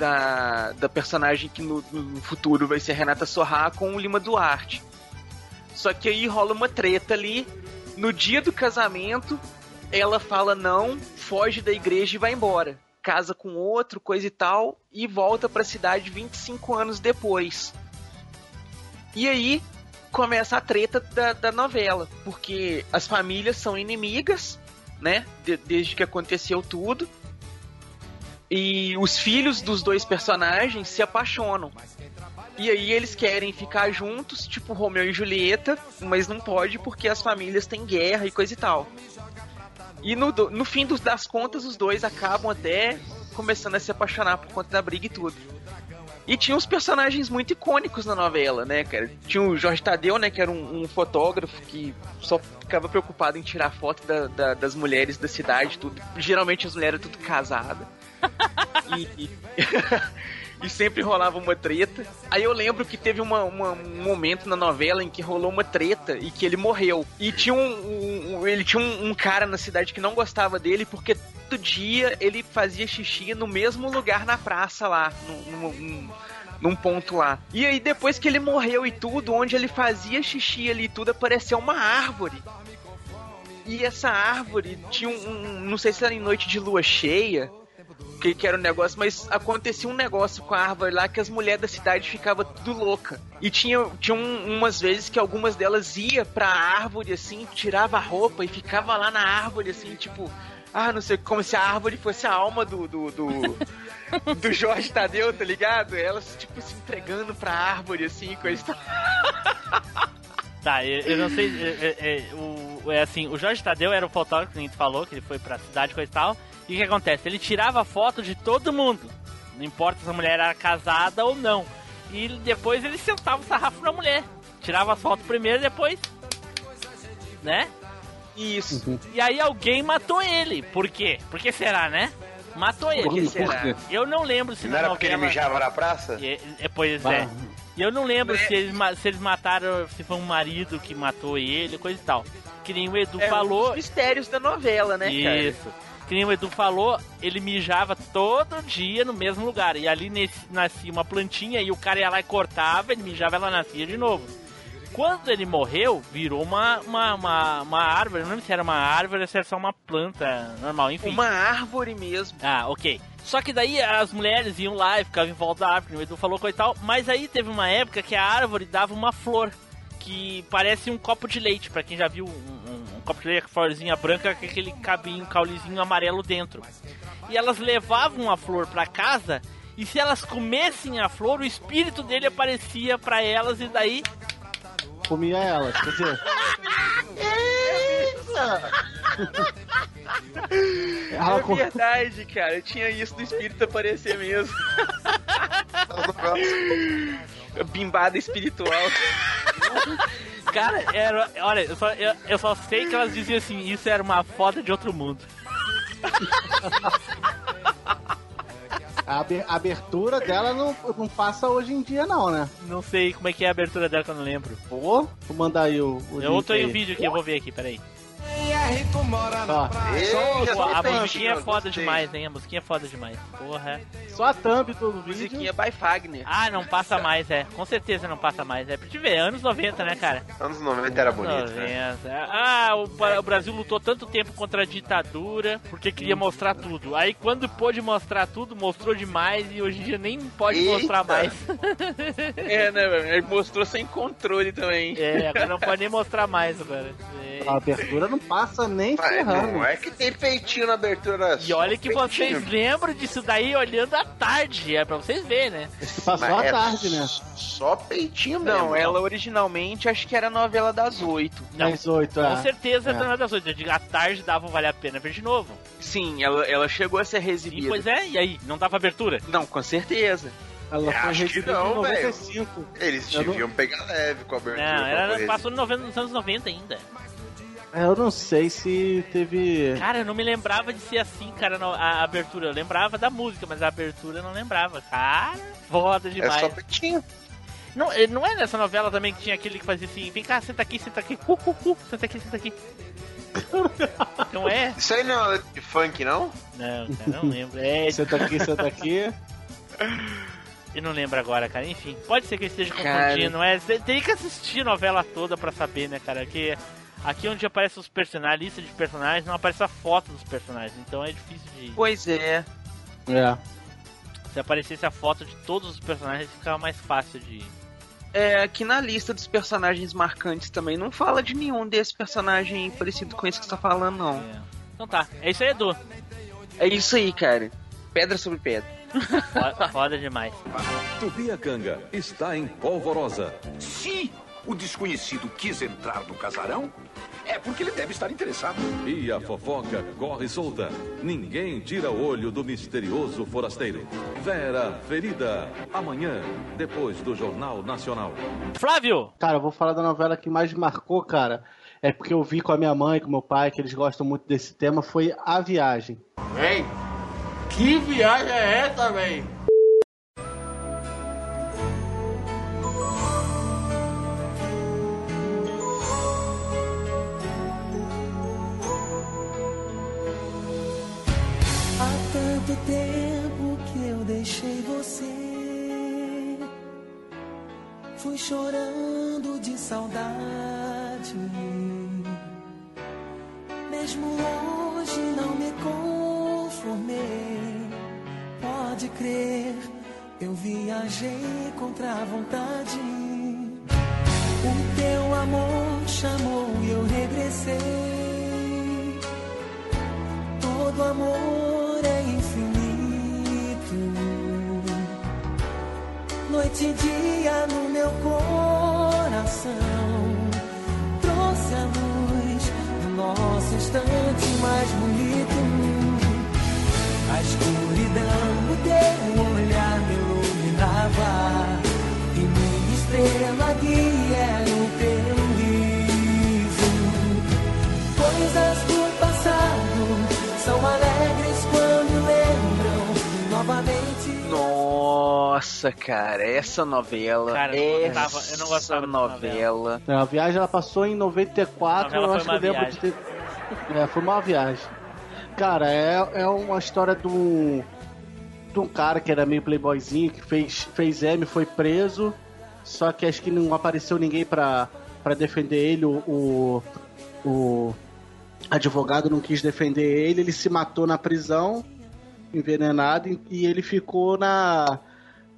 da, da personagem que no, no futuro vai ser a Renata Sorrá com o Lima Duarte. Só que aí rola uma treta ali. No dia do casamento, ela fala não, foge da igreja e vai embora. Casa com outro, coisa e tal, e volta pra cidade 25 anos depois. E aí começa a treta da, da novela, porque as famílias são inimigas, né? de- desde que aconteceu tudo. E os filhos dos dois personagens se apaixonam. E aí eles querem ficar juntos, tipo Romeu e Julieta, mas não pode porque as famílias têm guerra e coisa e tal. E no, no fim dos- das contas, os dois acabam até começando a se apaixonar por conta da briga e tudo. E tinha uns personagens muito icônicos na novela, né, cara? Tinha o Jorge Tadeu, né, que era um, um fotógrafo que só ficava preocupado em tirar foto da- da- das mulheres da cidade, tudo. Geralmente as mulheres tudo casadas. E, e- sempre rolava uma treta. Aí eu lembro que teve uma- uma- um momento na novela em que rolou uma treta e que ele morreu. E tinha um, um- ele tinha um, um cara na cidade que não gostava dele porque todo dia ele fazia xixi no mesmo lugar na praça lá, num- num- num ponto lá. E aí depois que ele morreu e tudo, onde ele fazia xixi ali e tudo, apareceu uma árvore. E essa árvore tinha um, um- não sei se era em noite de lua cheia, que, que era um negócio, mas acontecia um negócio com a árvore lá que as mulheres da cidade ficavam tudo louca. E tinha, tinha um- umas vezes que algumas delas ia pra árvore assim, tirava a roupa e ficava lá na árvore assim, tipo, ah, não sei, como se a árvore fosse a alma do do, do, do Jorge Tadeu, tá ligado? Elas tipo se entregando pra árvore assim, coisa. Tá, eu, eu não sei. É, é assim, o Jorge Tadeu era o fotógrafo que a gente falou, que ele foi pra cidade coisa e tal. E o que acontece? Ele tirava foto de todo mundo. Não importa se a mulher era casada ou não. E depois ele sentava o sarrafo na mulher. Tirava as fotos primeiro e depois. Né? Isso. E aí alguém matou ele. Por quê? Por que será, né? Matou ele. Por que será? Eu não lembro se Não era porque ele mijava na praça? é, é, pois é. E eu não lembro Né? se eles, se eles mataram, se foi um marido que matou ele, coisa e tal. Que nem o Edu É um falou. dos mistérios da novela, né, cara? Que nem o Edu falou, ele mijava todo dia no mesmo lugar. E ali nesse, nascia uma plantinha e o cara ia lá e cortava, ele mijava ela nascia de novo. Quando ele morreu, virou uma, uma, uma, uma árvore. Eu não lembro se era uma árvore ou se era só uma planta normal, enfim. Uma árvore mesmo. Ah, ok. Só que daí as mulheres iam lá e ficavam em volta da árvore, o Edu falou coisa e tal, mas aí teve uma época que a árvore dava uma flor que parece um copo de leite, pra quem já viu um, com florzinha branca com aquele cabinho, caulizinho amarelo dentro. E elas levavam a flor pra casa e se elas comessem a flor, o espírito dele aparecia pra elas e daí Comia elas, quer dizer. Ela é verdade, cara. Tinha isso do espírito aparecer mesmo. Bimbada espiritual. Cara, era, olha, eu só, eu, eu só sei que elas diziam assim, isso era uma foda de outro mundo. A abe- a abertura dela não, não passa hoje em dia, não, né? Não sei como é que é a abertura dela que eu não lembro. Pô, vou mandar aí o. o Eu aí. um vídeo aqui, eu vou ver aqui, peraí. Ó, Ei, já Pô, tô a musiquinha é foda gostei. demais, hein? A musiquinha é foda demais. Porra. só a thumb do vídeo. Musiquinha by Fagner. Ah, não passa mais, é. Com certeza não passa mais. É pra te ver, anos 90, né, cara? Anos 90 era bonito, né? 90. Ah, o, Brasil lutou tanto tempo contra a ditadura porque queria mostrar tudo. Aí quando pôde mostrar tudo, mostrou demais e hoje em dia nem pode Eita. mostrar mais. É, né, velho? Ele mostrou sem controle também. É, agora não pode nem mostrar mais agora. É. A abertura não passa nem Mas ferrando. não é que tem peitinho na abertura. E olha que só vocês peitinho. lembram disso daí olhando à tarde. É pra vocês verem, né? Passou Mas à é tarde, né? Só peitinho mesmo. Não, ela originalmente acho que era novela das oito. Não, Mais oito, Com é. certeza É. é. das oito. Eu digo, à tarde dava um vale a pena ver de novo. Sim, ela, ela chegou a ser E exibida. pois é, e aí? Não dava abertura? Não, com certeza. Ela foi Acho que exibida não, em 95. Eles Eu não- deviam pegar leve com a abertura. Não, ela passou no 90, nos anos 90 ainda. É, Eu não sei se teve. Cara, eu não me lembrava de ser assim, cara, a abertura. Eu lembrava da música, mas a abertura eu não lembrava. Cara, foda É demais. só peitinho. Não, eh, não é nessa novela também que tinha aquele que fazia assim, vem cá, senta aqui, senta aqui, uh, uh, uh, senta aqui, senta aqui. Não é? Isso aí não é uma letra de funk, não? Não, cara, não lembro. É, Senta aqui, senta aqui. eu não lembro agora, cara. Enfim, pode ser que eu esteja Cara. confundindo. É, você teria que assistir a novela toda pra saber, né, cara? Que aqui onde aparece os personagens, lista de personagens, não aparece a foto dos personagens. Então é difícil de. Pois é. É. Se aparecesse a foto de todos os personagens, ficava mais fácil de. É, aqui na lista dos personagens marcantes também não fala de nenhum desse personagem parecido com esse que você tá falando, não. É. Então tá, é isso aí, Edu. É isso aí, cara. Pedra sobre pedra. Foda, foda demais. Tubiacanga está em polvorosa. Se o desconhecido quis entrar no casarão, é porque ele deve estar interessado. E a fofoca corre solta. Ninguém tira o olho do misterioso forasteiro. Vera Ferida. Amanhã, depois do Jornal Nacional. Flávio! Cara, eu vou falar da novela que mais marcou, cara. É porque eu vi com a minha mãe, com meu pai, que eles gostam muito desse tema, foi A Viagem. Véi, que viagem é essa, véi? Há tanto tempo que eu deixei você. Fui chorando de saudade. Mesmo hoje não me conformei. Pode crer, eu viajei contra a vontade. O teu amor chamou e eu regressei. Todo amor é Noite e dia no meu coração. Trouxe a luz do nosso instante mais bonito. A escuridão, o teu olhar me iluminava. E minha estrela guia Nossa, cara, essa novela. Cara, eu não essa gostava- eu não gostava novela. É, A viagem ela passou em 94, A novela eu foi acho que eu uma lembro de ter. É, foi uma viagem. Cara, é, é uma história de um. de um cara que era meio playboyzinho, que fez, fez M, foi preso. Só que acho que não apareceu ninguém pra, pra defender ele. O, o, o advogado não quis defender ele, ele se matou na prisão, envenenado, e- e ele ficou na.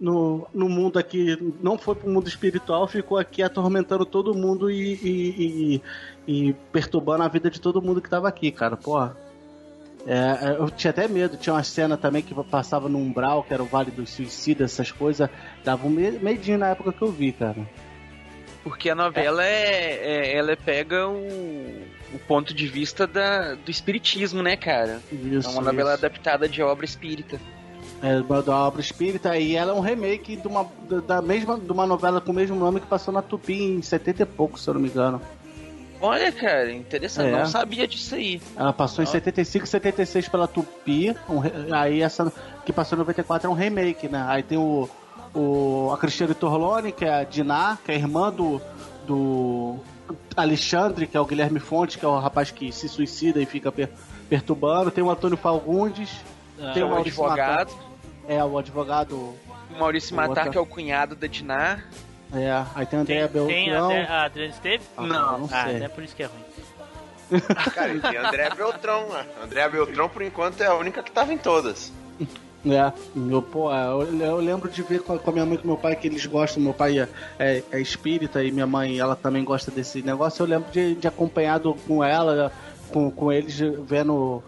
No, no mundo aqui, não foi pro mundo espiritual, ficou aqui atormentando todo mundo e, e, e- e perturbando a vida de todo mundo que tava aqui, cara. Porra. É, é, eu tinha até medo, tinha uma cena também que passava no umbral, que era o Vale dos Suicidas, essas coisas. Dava um me- medinho na época que eu vi, cara. Porque a novela é, é- ela pega o, o ponto de vista da, do espiritismo, né, cara? Isso, é uma novela isso. adaptada de obra espírita. É, da obra espírita, e ela é um remake de uma, da- mesma, de uma novela com o mesmo nome que passou na Tupi em 70 e pouco, se eu não me engano. Olha, cara, interessante. É. Não sabia disso aí. Ela passou em 75 e 76 pela Tupi, um aí essa que passou em 94 é um remake, né? Aí tem o, o a Cristiane Torlone, que é a Diná, que é a irmã do, do Alexandre, que é o Guilherme Fonte, que é o rapaz que se suicida e fica per- perturbando. Tem o Antônio Fagundes, Ah, tem é o Maurício advogado. É, o advogado. O Maurício Matar, outro- que é o cunhado da Dinar. É, aí tem a Tem, Andréa tem Beltrão. até a Adriana Esteves? Ah, Não. não Ah, sei. até por isso que é ruim. Cara, e tem André Beltrão, né? André Beltrão, por enquanto, é a única que tava em todas. É, eu, pô, eu, eu lembro de ver com a, com a minha mãe e com meu pai que eles gostam. Meu pai é, é, é espírita e minha mãe ela também gosta desse negócio. Eu lembro de, de acompanhado com ela, com, com eles vendo.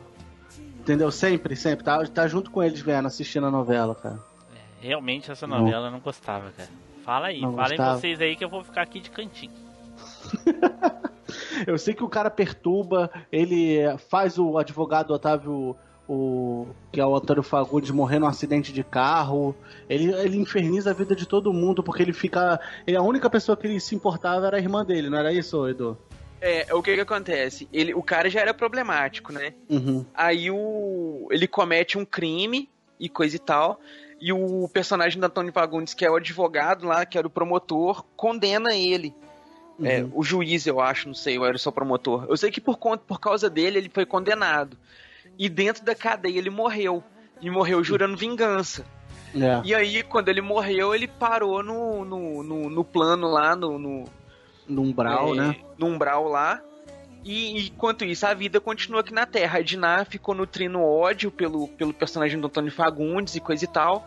Entendeu? Sempre, sempre. Tá, tá junto com eles vendo, assistindo a novela, cara. Realmente essa Não. novela eu não gostava, cara. Fala aí, Não falem gostava. vocês aí que eu vou ficar aqui de cantinho. Eu sei que o cara perturba, ele é, faz o advogado Otávio, o, que é o Antônio Fagundes, morrer num acidente de carro. Ele, ele inferniza a vida de todo mundo, porque ele fica. Ele, a única pessoa que ele se importava era a irmã dele, não era isso, Edu? É, o que que acontece? Ele, o cara já era problemático, né? Uhum. Aí o, ele comete um crime e coisa e tal. E o personagem do Antônio Fagundes, que é o advogado lá, que era o promotor, condena ele. É, o juiz, eu acho, não sei, eu era só promotor. Eu sei que por, conta, por causa dele ele foi condenado. E dentro da cadeia ele morreu. E morreu jurando vingança. É. E aí, quando ele morreu, ele parou no, no, no, no plano lá, no, no, No umbral, é, né? No umbral lá. E enquanto isso, a vida continua aqui na Terra. A Diná ficou nutrindo ódio pelo, pelo personagem do Antônio Fagundes e coisa e tal.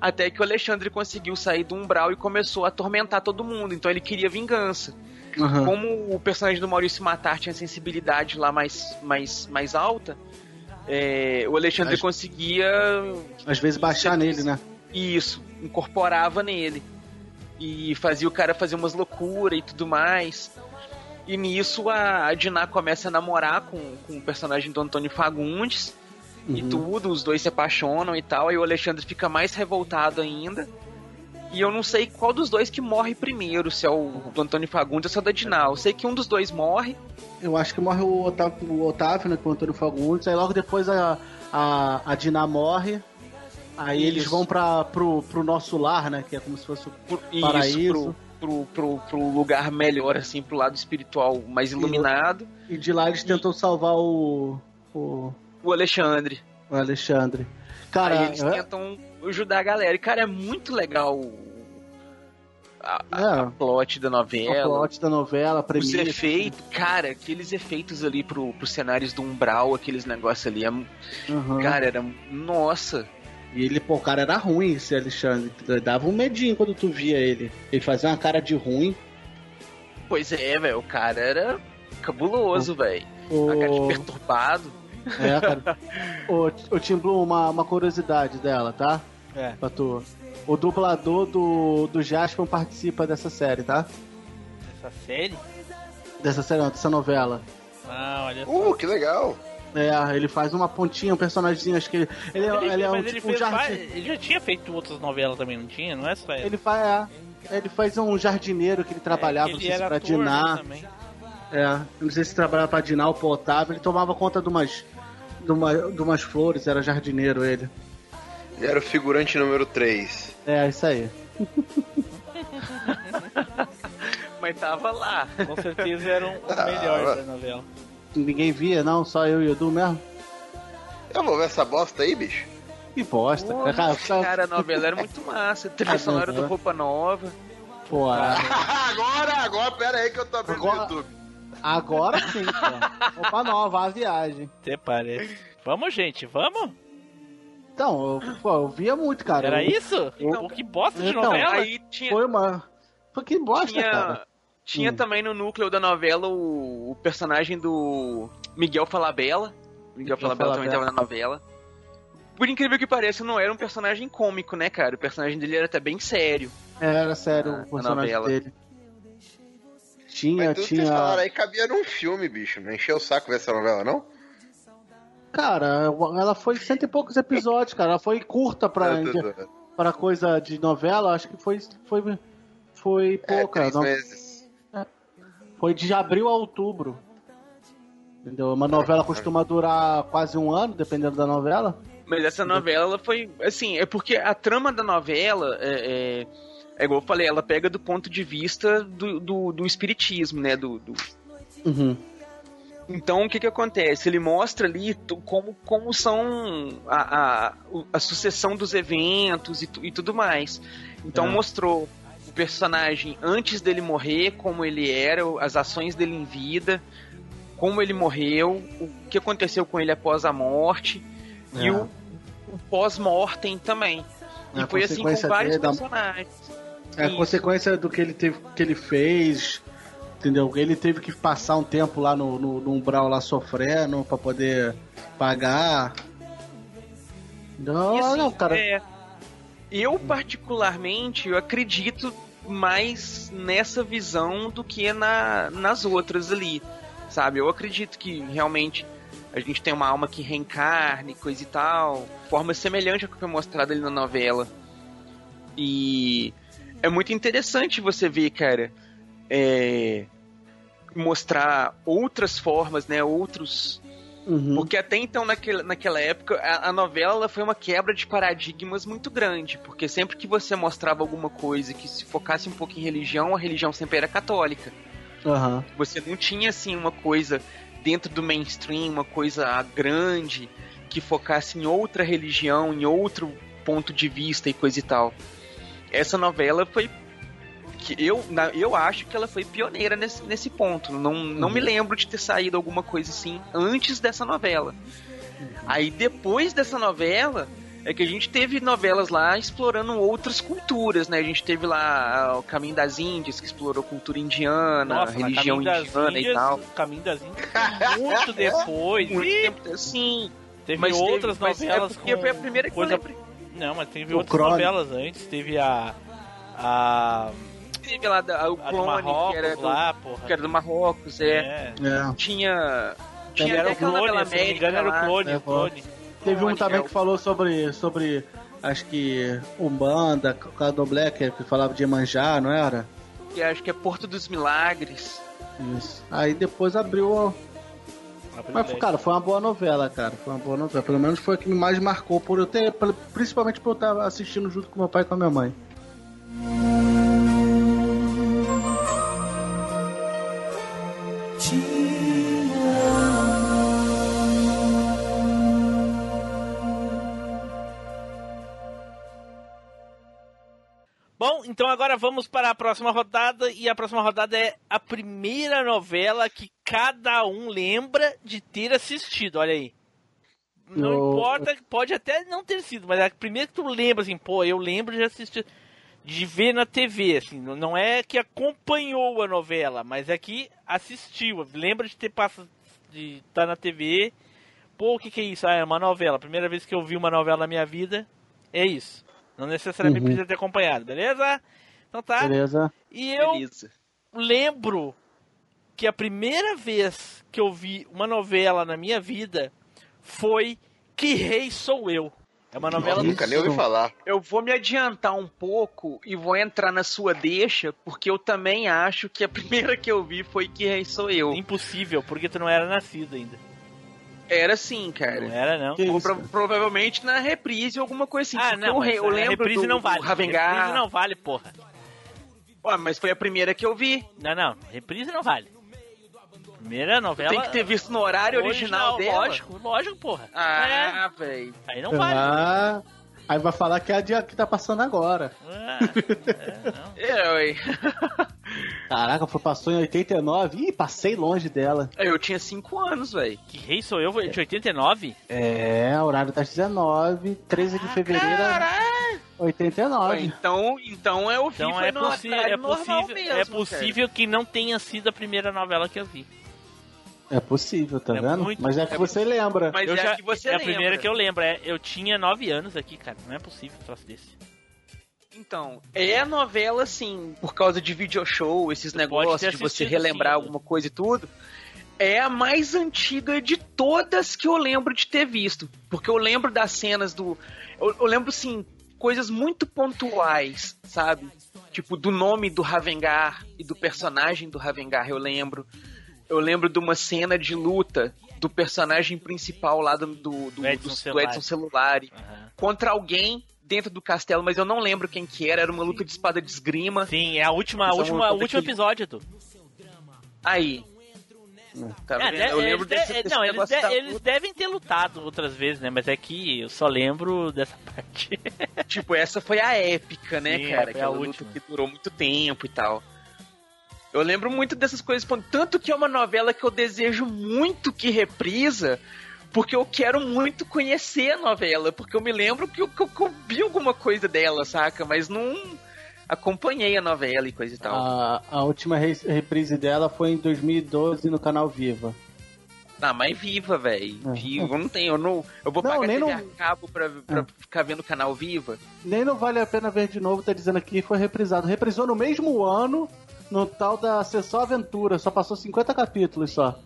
Até que o Alexandre conseguiu sair do umbral e começou a atormentar todo mundo. Então ele queria vingança. Aham. Como o personagem do Maurício Matar tinha sensibilidade lá mais, mais, mais alta, é, o Alexandre conseguia Às vezes baixar nele, né? isso, incorporava nele. E fazia o cara fazer umas loucuras e tudo mais. E nisso a, a Diná começa a namorar com, com o personagem do Antônio Fagundes e Uhum. tudo, os dois se apaixonam e tal, e o Alexandre fica mais revoltado ainda. E eu não sei qual dos dois que morre primeiro, se é o do Antônio Fagundes ou se é o da Diná. Eu sei que um dos dois morre, Eu acho que morre o Otávio, o Otávio né, com o Antônio Fagundes. Aí logo depois a, a, a Diná morre. Aí eles vão pra, pro, pro nosso lar, né? Que é como se fosse o paraíso. isso, pro, pro, pro, lugar melhor, assim, pro lado espiritual mais iluminado. E de lá eles tentam salvar o. o, O Alexandre. o Alexandre. Cara, Aí eles é- tentam ajudar a galera. E, cara, é muito legal o- a, a- É. a plot da novela. plot da novela, a Os efeitos, cara, aqueles efeitos ali pro, pros cenários do Umbral, aqueles negócios ali, é, Uhum. cara, era. Nossa! E ele, pô, o cara era ruim, esse Alexandre. Dava um medinho quando tu via ele. Ele fazia uma cara de ruim. Pois é, velho, o cara era cabuloso, velho. O... A cara de perturbado. É, cara. o, o Tim Blue, uma, uma curiosidade dela, tá? É. Pra tu. O dublador do, do Jasper participa dessa série, tá? Essa série? Dessa série, não, dessa novela. Ah, olha só. Uh, que legal. É, ele faz uma pontinha, um personagemzinho, acho que ele, ele, é- Ele- ele é um ele, tipo um fez várias- ele já tinha feito outras novelas também, não tinha? Não é só essa. Ele faz, é, ele faz um jardineiro que ele trabalhava, É, não que sei ele se pra né, Dinar. também. É, eu não sei se trabalhava pra Dinar ou pro Otávio, ele tomava conta de umas, de, uma, de umas flores, era jardineiro ele. Ele era o figurante número 3. É, isso aí. Mas tava lá. Com certeza era um, o melhor da novela. Ninguém via, não, só eu e o Edu mesmo. Eu vou ver essa bosta aí, bicho. Que bosta. Cara, cara, cara, a novela era muito massa. Trilha Ah, sonora do Roupa Nova. pô, agora, agora, pera aí que eu tô abrindo Agora- no YouTube. agora sim, pô. Opa nova, a viagem. Até parece. Vamos, gente, vamos? Então, eu, pô, eu via muito, cara. Era Eu- isso? eu- Pô, que bosta de Então, novela. Aí tinha, Foi uma. Foi que bosta, cara. Tinha, Hum. também no núcleo da novela o, o personagem do Miguel Falabella. Miguel Miguel Falabella também Falabella. tava na novela. Por incrível que pareça, não era um personagem cômico, né, cara? O personagem dele era até bem sério. Era sério Ah, o personagem a novela. dele. Tinha, Mas tudo que vocês tinha. falaram aí cabia num filme, bicho. Não encheu o saco ver essa novela, não? Cara, ela foi cento e poucos episódios, cara. Ela foi curta pra, É, pra coisa de novela, acho que foi, foi, foi É, pouca. três não- meses. Foi de abril a outubro. Entendeu? Uma novela costuma durar quase um ano, dependendo da novela. Mas essa novela, ela foi. Assim, é porque a trama da novela é. é, é igual eu falei, ela pega do ponto de vista do, do, do espiritismo, né? Do, do- Uhum. Então, o que que acontece? Ele mostra ali como, como são a, a, a sucessão dos eventos e, e tudo mais. Então, É. mostrou o personagem antes dele morrer, como ele era, as ações dele em vida, como ele morreu, o que aconteceu com ele após a morte e É. o, o pós-mortem também. E A foi assim com vários dele da- personagens. É a consequência do que ele teve, que ele fez, entendeu? Ele teve que passar um tempo lá no, no, no umbral lá sofrendo pra poder pagar. Não, E, assim, não, cara. é, eu particularmente eu acredito mais nessa visão do que na, nas outras ali, sabe? Eu acredito que realmente a gente tem uma alma que reencarne, coisa e tal, forma semelhante ao que foi mostrado ali na novela. E é muito interessante você ver, cara, é, mostrar outras formas, né? Outros Uhum. porque até então, naquela, naquela época, a, a novela ela foi uma quebra de paradigmas muito grande. Porque sempre que você mostrava alguma coisa que se focasse um pouco em religião, a religião sempre era católica. Aham. Você não tinha, assim, uma coisa dentro do mainstream, uma coisa grande, que focasse em outra religião, em outro ponto de vista e coisa e tal. Essa novela foi. Que eu, na- eu acho que ela foi pioneira nesse, nesse ponto. Não, não me lembro de ter saído alguma coisa assim antes dessa novela. Aí depois dessa novela é que a gente teve novelas lá explorando outras culturas, né? A gente teve lá ah, o Caminho das Índias, que explorou cultura indiana, Nossa, religião indiana Índias, e tal. Caminho das Índias muito depois. Muito Ih, tempo, sim. Teve Mas teve- outras mas é novelas com foi a primeira que eu coisa... lembrei. Não, mas teve O outras Crônico. novelas antes. Teve a... A... Teve lá da, o A clone, Marrocos que era do, lá, porra. que era do Marrocos, é. É. É. Tinha. Tinha era até o clone, se não me engano, era o clone. É, o clone. Teve um também que falou sobre. sobre acho que Umbanda, Candomblé, que que falava de Iemanjá, não era? Que acho que é Porto dos Milagres. Isso. Aí depois abriu. Mas, cara, foi uma boa novela, cara. Foi uma boa novela. Pelo menos foi a que me mais marcou por eu ter. Principalmente por eu estar assistindo junto com meu pai e com a minha mãe. Então agora vamos para a próxima rodada. E a próxima rodada é a primeira novela que cada um lembra de ter assistido. Olha aí. Não importa, pode até não ter sido, mas é a primeira que tu lembra, assim, pô, eu lembro de assistir, de ver na TV, assim, não- é que acompanhou a novela, mas é que assistiu, lembra de ter passado, de estar na TV, pô, o que que é isso? Ah, é uma novela, primeira vez que eu vi uma novela na minha vida, é isso. Não necessariamente Uhum. precisa ter acompanhado, beleza? Então tá. Beleza? E eu Beleza. lembro que a primeira vez que eu vi uma novela na minha vida foi Que Rei Sou Eu. É uma novela Nunca do... nem ouvi falar. Eu vou me adiantar um pouco e vou entrar na sua deixa, porque eu também acho que a primeira que eu vi foi Que Rei Sou Eu. Impossível, porque tu não era nascido ainda. Era assim, cara. Não era, não. Isso? pro- provavelmente na reprise ou alguma coisa assim. Ah, porque não, eu a lembro reprise do, não vale. Ravengar. Reprise não vale, porra. Ué, mas foi a primeira que eu vi. Não, não. Reprise não vale. Primeira novela... Tem que ter visto no horário original, dela. Lógico, lógico, porra. Ah, velho. É, aí não vale. Ah, aí vai falar que é a dia que tá passando agora. Ah, é, não. É. Caraca, foi, passou em 89. Ih, passei longe dela. Eu tinha 5 anos, velho. Que Rei Sou Eu de 89? É, horário das 19, 13 de fevereiro, 89. Então, então eu vi Então foi é, no possi é normal possível, mesmo, é cara. possível que não tenha sido a primeira novela que eu vi. É possível, tá É vendo? muito- Mas é que é você lembra. Mas eu é já, a que você é a lembra. primeira que eu lembro. É, eu tinha 9 anos aqui, cara. Não é possível um troço desse. Então, é a novela, assim, por causa de video show, esses negócios de você relembrar sim. alguma coisa e tudo. é a mais antiga de todas que eu lembro de ter visto. Porque eu lembro das cenas do. Eu, eu lembro, assim, coisas muito pontuais, sabe? Tipo, do nome do Ravengar e do personagem do Ravengar, eu lembro. Eu lembro de uma cena de luta do personagem principal lá do, do, do, Edson do- do Celulari. Edson Celulari Aham. contra alguém dentro do castelo, mas eu não lembro quem que era. Era uma luta de espada de esgrima. Sim, é a última, a Essa última, último episódio, Edu. Aí. Tá É, eu lembro eles, desse, de- desse não, eles, de- eles devem ter lutado outras vezes, né? Mas é que eu só lembro dessa parte. Tipo, essa foi a épica, né, Sim, cara? foi a Aquela luta última. que durou muito tempo e tal. Eu lembro muito dessas coisas, tanto que é uma novela que eu desejo muito que reprisa, porque eu quero muito conhecer a novela, porque eu me lembro que eu, que eu- que eu vi alguma coisa dela, saca? Mas não acompanhei a novela e coisa e tal. A, a última re- reprise dela foi em 2012 no canal Viva. Ah, mas viva, velho. É. Viva, não tenho, eu não. Eu vou Não, pagar TV no- a cabo pra, pra É. ficar vendo o canal Viva. Nem não vale a pena ver de novo, tá dizendo aqui, foi reprisado. Reprisou no mesmo ano, no tal da Sessão Aventura, só passou 50 capítulos só.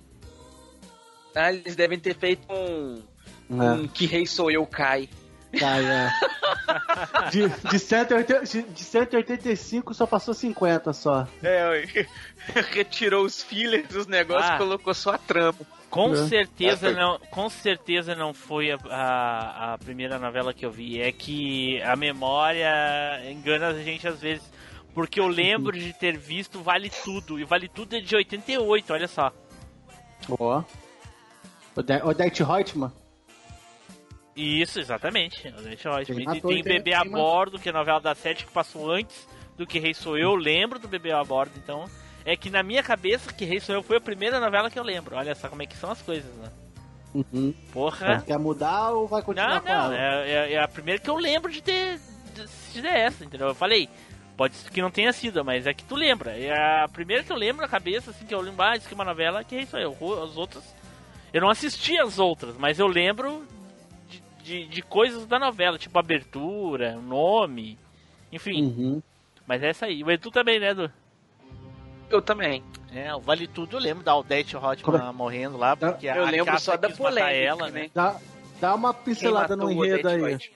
Ah, eles devem ter feito um. É. Um Que Rei Sou Eu Cai. Cai, é. De, de, 180, de de 185 só passou 50 só. É, retirou os fillers dos negócios Ah. e colocou só a trama. Com É. certeza É, foi- não, com certeza não foi a, a, a primeira novela que eu vi. É que a memória engana a gente às vezes. Porque eu lembro de ter visto Vale Tudo. E Vale Tudo é de 88, olha só. Ó. Ode- Odete Reutemann. Isso, exatamente. Reutemann. Quem E tem quem- Bebê a. Bordo, que é a novela da Sete que passou antes do que Rei Sou Eu. Eu lembro do Bebê a Bordo, então. É que na minha cabeça, que Rei Sou Eu foi a primeira novela que eu lembro. Olha só como é que são as coisas, né? Uhum. Porra. Quer mudar ou vai continuar Não, não, é, é- é a primeira que eu lembro de ter de assistido é essa, entendeu? Eu falei, pode ser que não tenha sido, mas é que tu lembra. É a primeira que eu lembro na cabeça, assim, que eu lembro, ah, isso aqui é uma novela, que é isso aí. Eu- As outras. Eu não assisti as outras, mas eu lembro de, de, de coisas da novela, tipo abertura, nome, enfim. Uhum. Mas é essa aí. O Edu também, né, Edu? Eu também. É, o Vale Tudo eu lembro da Odete Como Hotman morrendo lá, porque Eu a lembro Cássia só da quis matar polêmica, ela, né? né? Dá, dá uma pincelada no o enredo aí. White?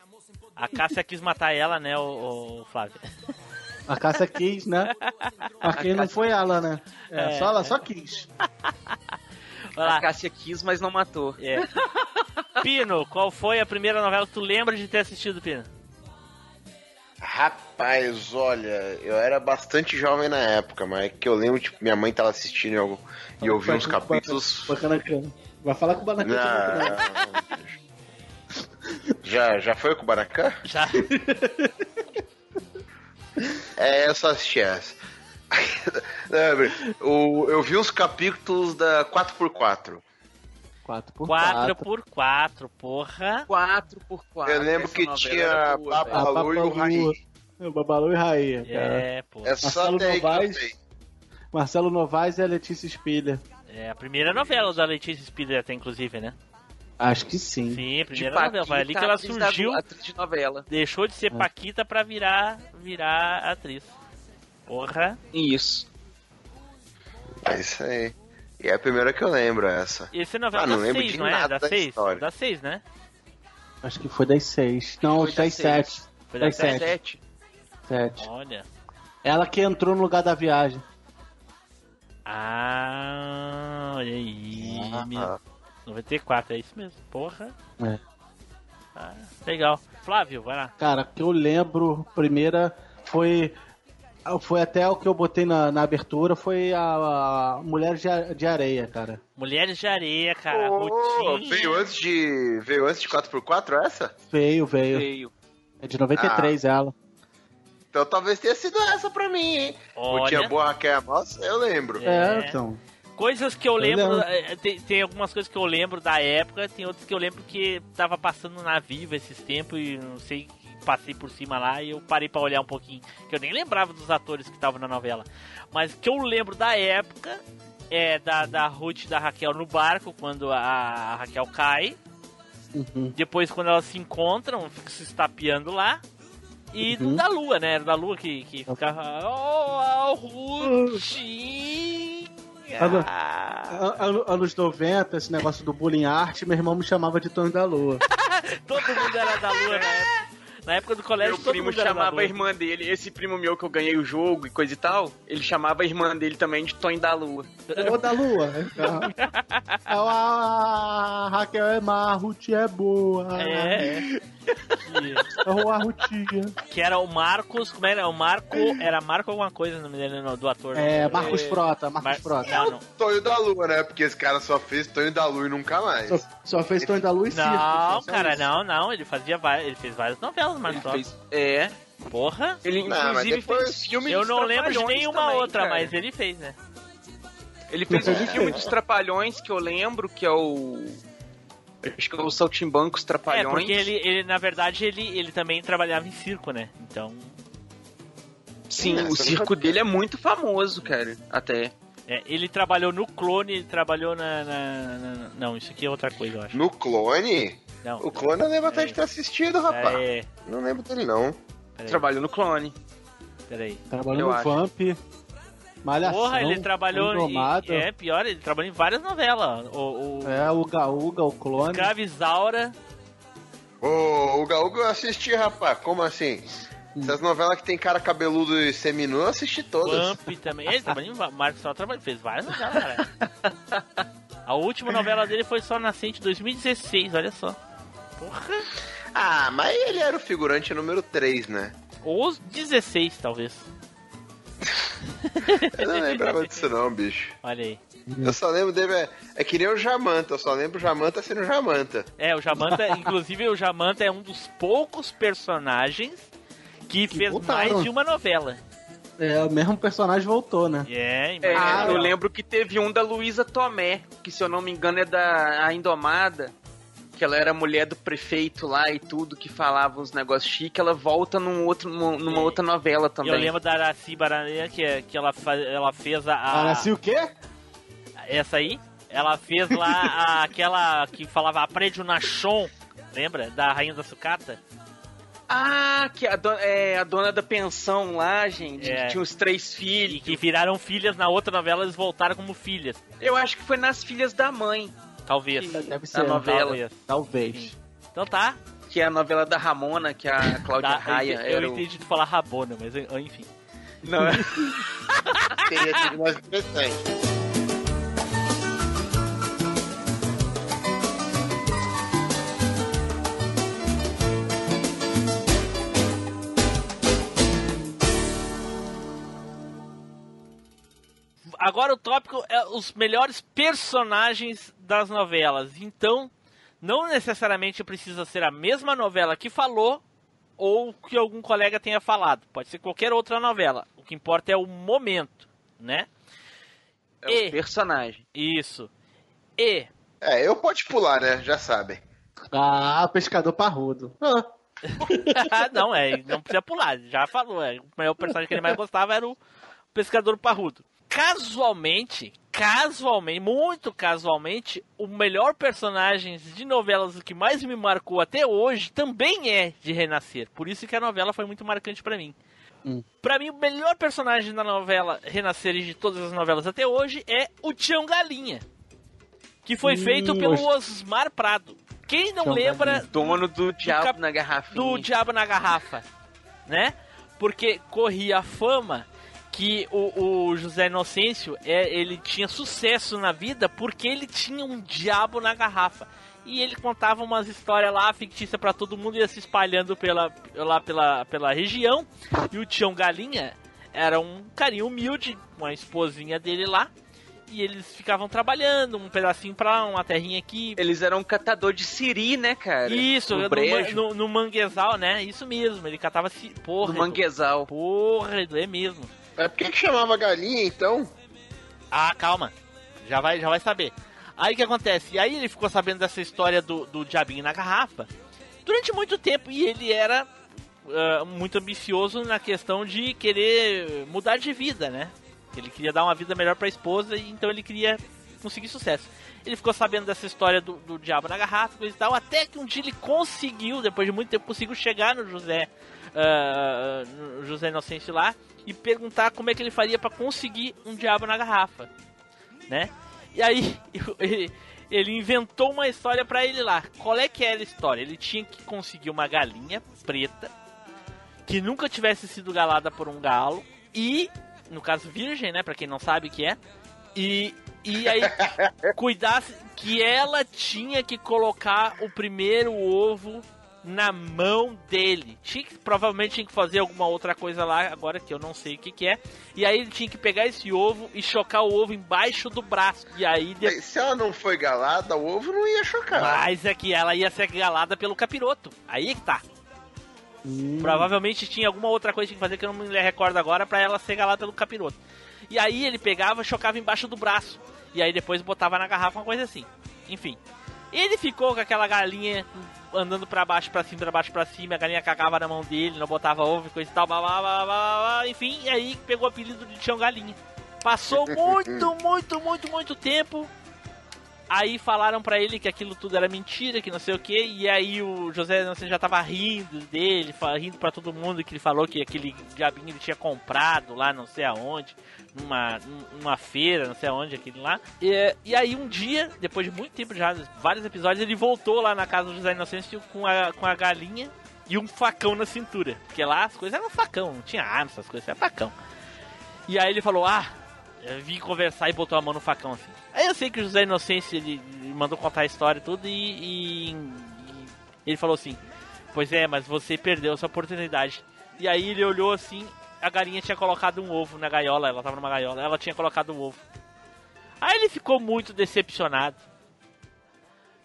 A Cássia quis matar ela, né, o, Flávio? A caça quis, né? Mas quem não foi ela, né? É, É, só ela só quis. A. Cássia quis, mas não matou. É. Pino, qual foi a primeira novela que tu lembra de ter assistido, Pino? Rapaz, olha, eu era bastante jovem na época, mas é que eu lembro, tipo, minha mãe tava assistindo e eu, e eu vi uns capítulos. Bacana, Vai falar com o Banacan. Não. Já, já foi com o Baracan? Já. É, eu só assisti essa. Lembra, o, eu vi uns capítulos da 4x4. 4 por 4 4 por 4 porra. 4x4. Eu lembro que tinha boa. Babalu e o Raí. O Babalu e Rainha, cara. É, pô. É só Marcelo Novaes. Marcelo Novaes e a Letícia Spiller. É a primeira novela da Letícia Spiller, até inclusive, né? Acho que sim. Sim, a primeira novela. Foi ali que Paquita, ela atriz da- surgiu, Atriz de novela. deixou de ser Paquita pra virar, virar atriz. Porra. Isso. É isso aí. E é a primeira que eu lembro, essa. Esse é novela Ah, não lembro 6, de não é? nada Da da 6? história. Da 6, né? Acho que foi das 6. Não, Foi das das 7. Foi Das da 7. 7. 7. Olha. Ela que entrou no lugar da viagem. Ah, olha aí. Ah. 94, é isso mesmo. Porra. É. Ah, legal. Flávio, vai lá. Cara, que eu lembro, primeira foi. Foi até o que eu botei na, na abertura, foi a, a Mulheres de, A- de Areia, cara. Mulheres de Areia, cara. Ô, Rotinha. veio antes de. Veio antes de 4x4 essa? Veio, veio. Veio. É de 93 ela. Então talvez tenha sido essa pra mim, hein? O Olha. Tinha Boa Raquel Nossa, eu lembro. É, É. então. Coisas que eu lembro. eh, Tem, tem algumas coisas que eu lembro da época, tem outras que eu lembro que tava passando na Viva esses tempos e não sei, passei por cima lá e eu parei pra olhar um pouquinho. Que eu nem lembrava dos atores que estavam na novela. Mas que eu lembro da época é da, da Ruth e da Raquel no barco, quando a, Raquel cai. Uhum. Depois, quando elas se encontram, ficam se estapeando lá. E Uhum. da Lua, né? Era da Lua que, que ficava. Oh, a Ruth! Ano- Ah, An- an- Anos 90, esse negócio do bullying arte, meu irmão me chamava de Tonho da Lua. todo mundo era da lua época. Na época do colégio, Meu todo primo chamava a irmã dele, esse primo meu que eu ganhei o jogo e coisa e tal, ele chamava a irmã dele também de Tony da Lua. Ô, da Lua. Ah, a Raquel é má, a Ruth é boa. É. Que, Rutinha. que era o Marcos, como era? O Marco, era Marco alguma coisa, não me lembro não, do ator. É, Marcos Frota, Mar- Marcos Frota. Não, não. Tonho da Lua, né? Porque esse cara só fez Tonho da Lua e nunca mais. Só, só fez Tonho da Lua e circo. Não, só cara, isso. não, não. Ele fazia vai- ele fez várias novelas, Marcos Ele Frota. fez, é, Porra. ele Não, inclusive fez filme Eu não lembro de nenhuma também, outra, cara. mas ele fez, né? Ele fez um filme dos Trapalhões que eu lembro, que é o... Acho que é o Saltimbancos É, Trapalhões. porque ele, ele na verdade, ele, ele também trabalhava em circo, né? Então, Sim, É, o circo dele é muito famoso, cara, até. É, ele trabalhou no Clone, ele trabalhou na, na- na- Não, isso aqui é outra coisa, eu acho. No clone? Não. O clone eu lembro até de ter assistido, rapaz. É, Não lembro dele, não. Trabalhou no Clone. peraí. Trabalhou Eu no acho. Vamp, Malhação, Porra, ele trabalhou em. É, pior, ele trabalhou em várias novelas. O, o É, o Gaúga, o clone. Escravizaura. Ô, o Gaúga eu assisti, rapaz. Como assim? Essas novelas que tem cara cabeludo e seminu, eu assisti todas. Vamp também. Ele va- Marcos só trabalhou, fez várias novelas, cara. A última novela dele foi só Nascente 2016, olha só. Porra. Ah, mas ele era o figurante número 3, né? Ou 16, talvez. Eu não lembrava disso não, bicho. Olha aí. Eu só lembro dele, é, é que nem o Jamanta, eu só lembro o Jamanta sendo Jamanta. É, o Jamanta, inclusive o Jamanta é um dos poucos personagens que, fez voltaram. mais de uma novela. É, o mesmo personagem voltou, né? É, É, imagina. eu lembro que teve um da Luísa Tomé, que se eu não me engano é da a Indomada, que ela era mulher do prefeito lá e tudo, que falava uns negócios chiques, ela volta num outro, numa, É. outra novela também. Eu lembro da Araci Baraneira, que, é- que ela, ela fez a, a- Ah, nasci o quê? Essa aí? Ela fez lá a- aquela que falava Aprende o Nachon, lembra? Da Rainha da Sucata? Ah, que a, do- é, a dona da pensão lá, gente, É. que tinha os três E filhos. que viraram filhas na outra novela, eles voltaram como filhas. Eu acho que foi nas filhas da mãe, Talvez. Que- Deve ser. novela. Talvez. Talvez. Então tá. que é a novela da Ramona, que a Cláudia tá Raia eu, eu era o... entendi de falar Rabona, mas enfim. Não, é- Teria sido mais interessante. Agora o tópico é os melhores personagens das novelas. Então, não necessariamente precisa ser a mesma novela que falou ou que algum colega tenha falado. Pode ser qualquer outra novela. O que importa é o momento, né? é E- o personagem. Isso. E É, eu pode pular, né? Já sabem. Ah, pescador parrudo. Ah, não, é, não precisa pular, já falou. É, o maior personagem que ele mais gostava era o pescador parrudo. Casualmente, casualmente, muito casualmente, o melhor personagem de novelas que mais me marcou até hoje também é de Renascer. Por isso que a novela foi muito marcante pra mim. Hum. Pra mim, o melhor personagem da novela Renascer e de todas as novelas até hoje é o Tião Galinha. Que foi Hum, feito pelo os- Osmar Prado. Quem não Tião lembra Galinha. Dono do diabo cap- na garrafinha. do Diabo na Garrafa, né? Porque corria a fama que o, o José Inocêncio é, ele tinha sucesso na vida porque ele tinha um diabo na garrafa. E ele contava umas histórias lá fictícias pra todo mundo, ia se espalhando pela, lá pela, pela região. E o Tião Galinha era um carinha humilde, uma esposinha dele lá. E eles ficavam trabalhando, um pedacinho pra uma terrinha aqui, Eles eram um catador de siri, né, cara? isso, no no, no, no manguezal, né? Isso mesmo, ele catava porra. no manguezal. Porra, é mesmo. Mas por que, chamava galinha, então? Ah, calma. Já vai, já vai saber. Aí o que acontece? E aí ele ficou sabendo dessa história do, do diabinho na garrafa durante muito tempo e ele era ah, muito ambicioso na questão de querer mudar de vida, né? Ele queria dar uma vida melhor pra esposa e então ele queria conseguir sucesso. Ele ficou sabendo dessa história do, do diabo na garrafa e tal, até que um dia ele conseguiu, depois de muito tempo, conseguiu chegar no José, no José Inocente lá e perguntar como é que ele faria pra conseguir um diabo na garrafa. né? E aí ele, inventou uma história pra ele lá. Qual é que era a história? Ele tinha que conseguir uma galinha preta que nunca tivesse sido galada por um galo e, no caso virgem, né, Pra quem não sabe o que é. E e aí cuidasse que ela tinha que colocar o primeiro ovo na mão dele. Tinha que, provavelmente tinha que fazer alguma outra coisa lá, agora que eu não sei o que, que é. E aí ele tinha que pegar esse ovo e chocar o ovo embaixo do braço. E aí. Se ela não foi galada, o ovo não ia chocar. Mas é que ela ia ser galada pelo capiroto. Aí é que tá. Provavelmente tinha alguma outra coisa que tinha que fazer que eu não me recordo agora pra ela ser galada pelo capiroto. E aí ele pegava e chocava embaixo do braço. E aí depois botava na garrafa uma coisa assim. Enfim. Ele ficou com aquela galinha andando pra baixo, pra cima, pra baixo, pra cima. A galinha cagava na mão dele, não botava ovo e coisa e tal. Blá, blá, blá, blá, blá, blá. Enfim, aí pegou o apelido de Tião Galinha. Passou muito, muito, muito, muito tempo. Aí falaram pra ele que aquilo tudo era mentira, que não sei o que, e aí o José não sei, já tava rindo dele, rindo pra todo mundo que ele falou que aquele diabinho ele tinha comprado lá não sei aonde, numa, numa feira, não sei aonde, aquele lá. E, e aí um dia, depois de muito tempo já, vários episódios, ele voltou lá na casa do José Inocêncio com a, com a galinha e um facão na cintura. Porque lá as coisas eram facão, não tinha arma, essas coisas, era facão. E aí ele falou, ah, eu vim conversar e botou a mão no facão assim. Aí eu sei que o José Inocêncio ele, mandou contar a história e tudo e, e- e ele falou assim: Pois é, mas você perdeu essa oportunidade. E aí ele olhou assim, a galinha tinha colocado um ovo na gaiola, ela tava numa gaiola, ela tinha colocado um ovo. Aí ele ficou muito decepcionado.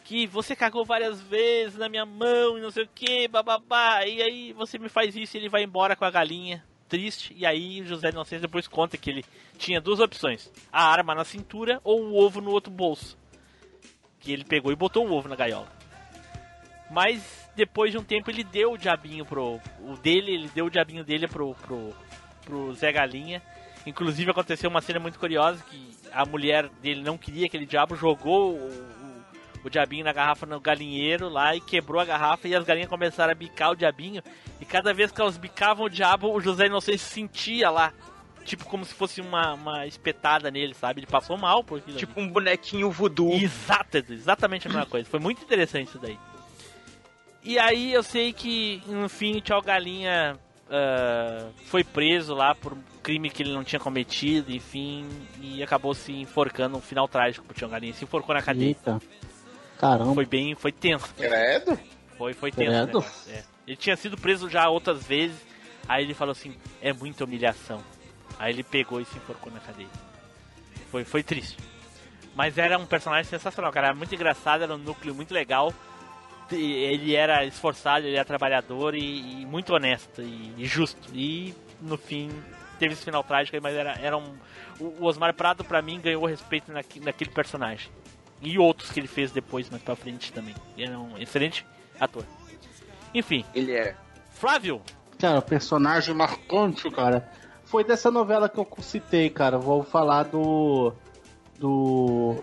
Que você cagou várias vezes na minha mão e não sei o que, bababá. E aí você me faz isso e ele vai embora com a galinha. Triste. E aí José Inocêncio depois conta que ele tinha duas opções: a arma na cintura ou o ovo no outro bolso. Que ele pegou e botou o ovo na gaiola. Mas depois de um tempo ele deu o diabinho pro. O dele, ele deu o diabinho dele pro, pro, pro Zé Galinha. Inclusive aconteceu uma cena muito curiosa que a mulher dele não queria aquele diabo, jogou o, o, o diabinho na garrafa no galinheiro lá e quebrou a garrafa e as galinhas começaram a bicar o diabinho. E cada vez que elas bicavam o diabo, o José Inocêncio sentia lá. Tipo como se fosse uma, uma espetada nele, sabe? Ele passou mal por aquilo. Tipo um bonequinho voodoo. Exato, exatamente a mesma coisa. Foi muito interessante isso daí. E aí eu sei que, no fim, o Tchau Galinha ah, foi preso lá por um crime que ele não tinha cometido, enfim, e acabou se enforcando, um final trágico pro Tchau Galinha. Se enforcou na cadeia. Eita. Caramba. Foi bem, foi tenso. Credo? Foi, foi tenso. Negócio, é. Ele tinha sido preso já outras vezes, aí ele falou assim, é muita humilhação. Aí ele pegou e se enforcou na cadeia. Foi, foi triste. Mas era um personagem sensacional, cara. Era muito engraçado, era um núcleo muito legal. Ele era esforçado, ele era trabalhador e, e muito honesto e, e justo. E no fim teve esse final trágico, mas era, era um. O Osmar Prado, pra mim, ganhou respeito naque- naquele personagem. E outros que ele fez depois, mais pra frente também. Ele era um excelente ator. Enfim, Ele é. Flávio, Cara, personagem marcante, cara. Foi dessa novela que eu citei, cara. Vou falar do. Do.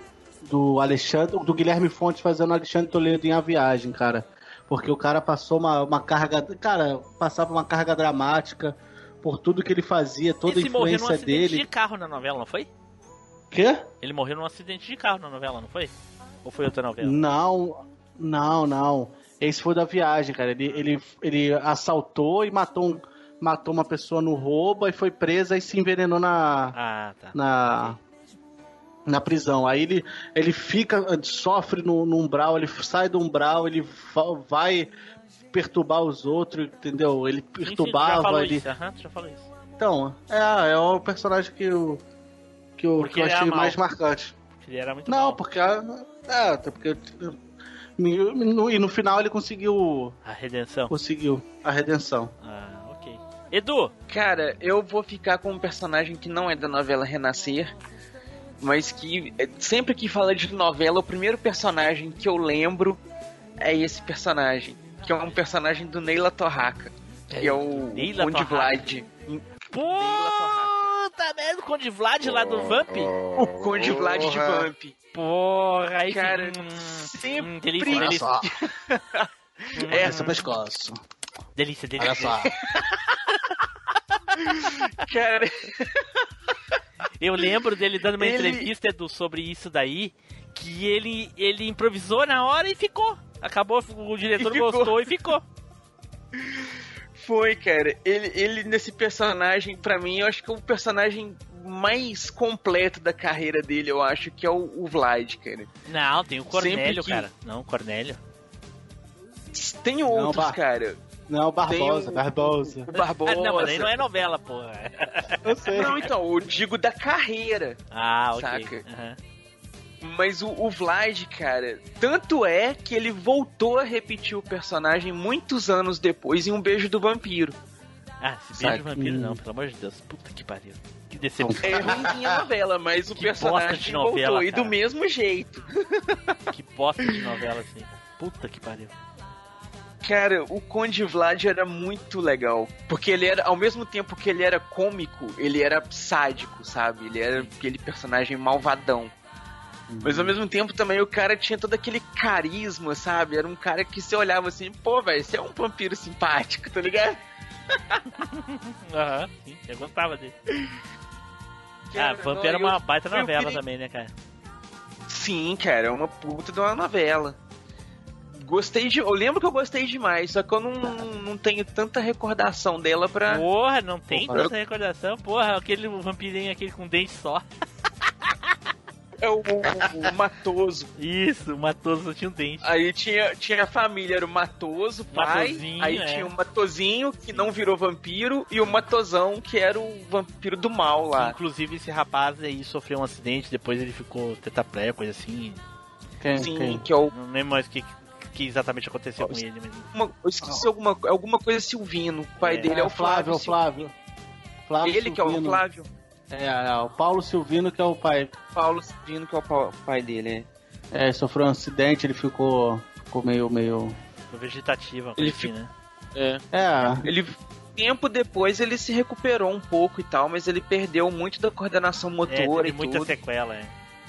Do Alexandre. Do Guilherme Fontes fazendo Alexandre Toledo em A Viagem, cara. Porque o cara passou uma, uma carga. Cara, passava uma carga dramática por tudo que ele fazia, toda a esse morreu num influência acidente dele. de carro na novela, não foi? Quê? Ele morreu num acidente de carro na novela, não foi? Ou foi outra novela? Não, não, não. Esse foi da viagem, cara. Ele, ele, ele assaltou e matou, um- matou uma pessoa no roubo e foi presa e se envenenou na, Ah, tá. na, na prisão. Aí ele, ele fica, sofre no, no umbral, ele sai do umbral, ele va- vai perturbar os outros, entendeu? Ele sim, perturbava, ele. isso. Então, é, é o personagem que eu, que eu, que eu achei mais marcante. Ele era muito Não, mal. porque. É, até porque. E no final ele conseguiu. A redenção. Conseguiu a redenção. Ah. Edu, Cara, eu vou ficar com um personagem que não é da novela Renascer, mas que é, sempre que fala de novela, o primeiro personagem que eu lembro é esse personagem, que é um personagem do Neila Torraca, que é o Neila Conde Torraca. Vlad. puta merda, o Conde Vlad lá do Vamp? O Conde Vlad de Porra. Vamp. Porra, aí Cara, sim. sempre- Hum, delícia, Olha delícia. só. Hum, É, seu pescoço. Delícia, delícia. Olha só. Cara, Eu lembro dele dando uma Ele- entrevista Edu, sobre isso daí, que ele, ele improvisou na hora e ficou. Acabou, o diretor E ficou. gostou e ficou. Foi, cara. Ele, ele nesse personagem, pra mim, eu acho que é o personagem mais completo da carreira dele, eu acho, que é o, o Vlad, cara. Não, tem o Cornélio, que- cara. Não, Cornélio. Tem outros, Bar- cara. Não, Barbosa, o- Barbosa. O Barbosa. Ah, não, mas aí não é novela, porra. Eu sei. Não, então, eu digo da carreira. Ah, ok. Saca? Aham. Mas o, o Vlad, cara, tanto é que ele voltou a repetir o personagem muitos anos depois em Um Beijo do Vampiro. Ah, esse beijo Saca? vampiro não, pelo amor de Deus. Puta que pariu. Que decepção. É ruimzinha a novela, mas o Que personagem de novela, voltou. E cara. do mesmo jeito. Que bosta de novela assim. Puta que pariu. Cara, o Conde Vlad era muito legal. Porque ele era, ao mesmo tempo que ele era cômico, ele era sádico, sabe? Ele era aquele personagem malvadão. Mas ao mesmo tempo também o cara tinha todo aquele carisma, sabe? Era um cara que você olhava assim, pô, velho, você é um vampiro simpático, tá ligado? Aham, sim, eu gostava dele. Ah, Cara, Vamp era eu- uma baita novela queria- também, né, cara? Sim, cara, é uma puta de uma novela. Gostei de. Eu lembro que eu gostei demais, só que eu não, não tenho tanta recordação dela pra. Porra, não tem Porra. tanta recordação. Porra, aquele vampirinho aquele com dente só. É o, o, o Matoso. Isso, o Matoso tinha um dente. Aí tinha, tinha a família, era o Matoso, pai. Matozinho, aí é. tinha o Matozinho, que não virou vampiro, e o Matosão, que era o vampiro do mal lá. Inclusive, esse rapaz aí sofreu um acidente, depois ele ficou tetraplégico, coisa assim. Quem, Sim, quem? que é o. Não lembro mais o que, que exatamente aconteceu com ele. Mas... uma- eu esqueci alguma, alguma coisa Silvino. O pai É. dele é, o Flávio. o Flávio. Flávio Ele que é o Silvino. Flávio. É, é, o Paulo Silvino que é o pai. Paulo Silvino, que é o pa- pai dele, é. É, sofreu um acidente, ele ficou, ficou meio, meio... Vegetativa, Ele assim, né? É. É, Ele tempo depois ele se recuperou um pouco e tal, mas ele perdeu muito da coordenação É, motora teve e muita tudo. sequela, é.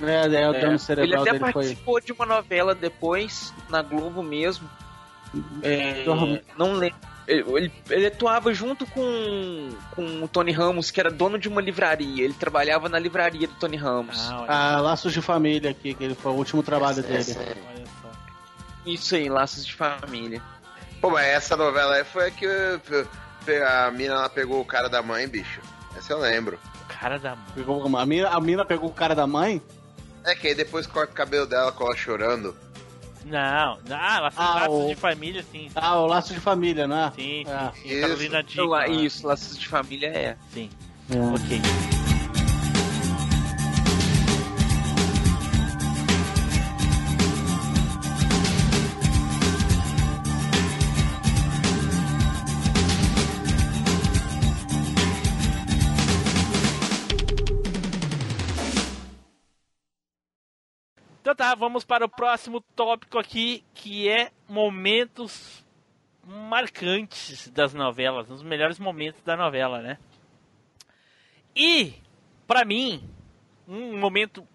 É, é, o É, dano ele cerebral até dele foi... participou de uma novela depois, na Globo mesmo. É, não lembro. Ele, ele- ele atuava junto com, com o Tony Ramos, que era dono de uma livraria. Ele trabalhava na livraria do Tony Ramos. Ah, Ah, Laços de Família aqui, que ele foi o último trabalho dele. olha só. Isso aí, Laços de Família. Pô, mas essa novela aí foi a que a mina ela pegou o cara da mãe, bicho. Essa eu lembro. O cara da. Pegou, a, mina, a mina pegou o cara da mãe? É que aí depois corta o cabelo dela com ela chorando. Não, não, ah, laços, Ah, laços o- de família, sim. Ah, o Laço de Família, né? Sim, sim, É. sim. Isso. Carolina. Então, lá- lá. isso, Laços de Família é. Sim, É. ok. Tá, vamos para o próximo tópico aqui, que é momentos marcantes das novelas, os melhores momentos da novela, né? E, pra mim, um momento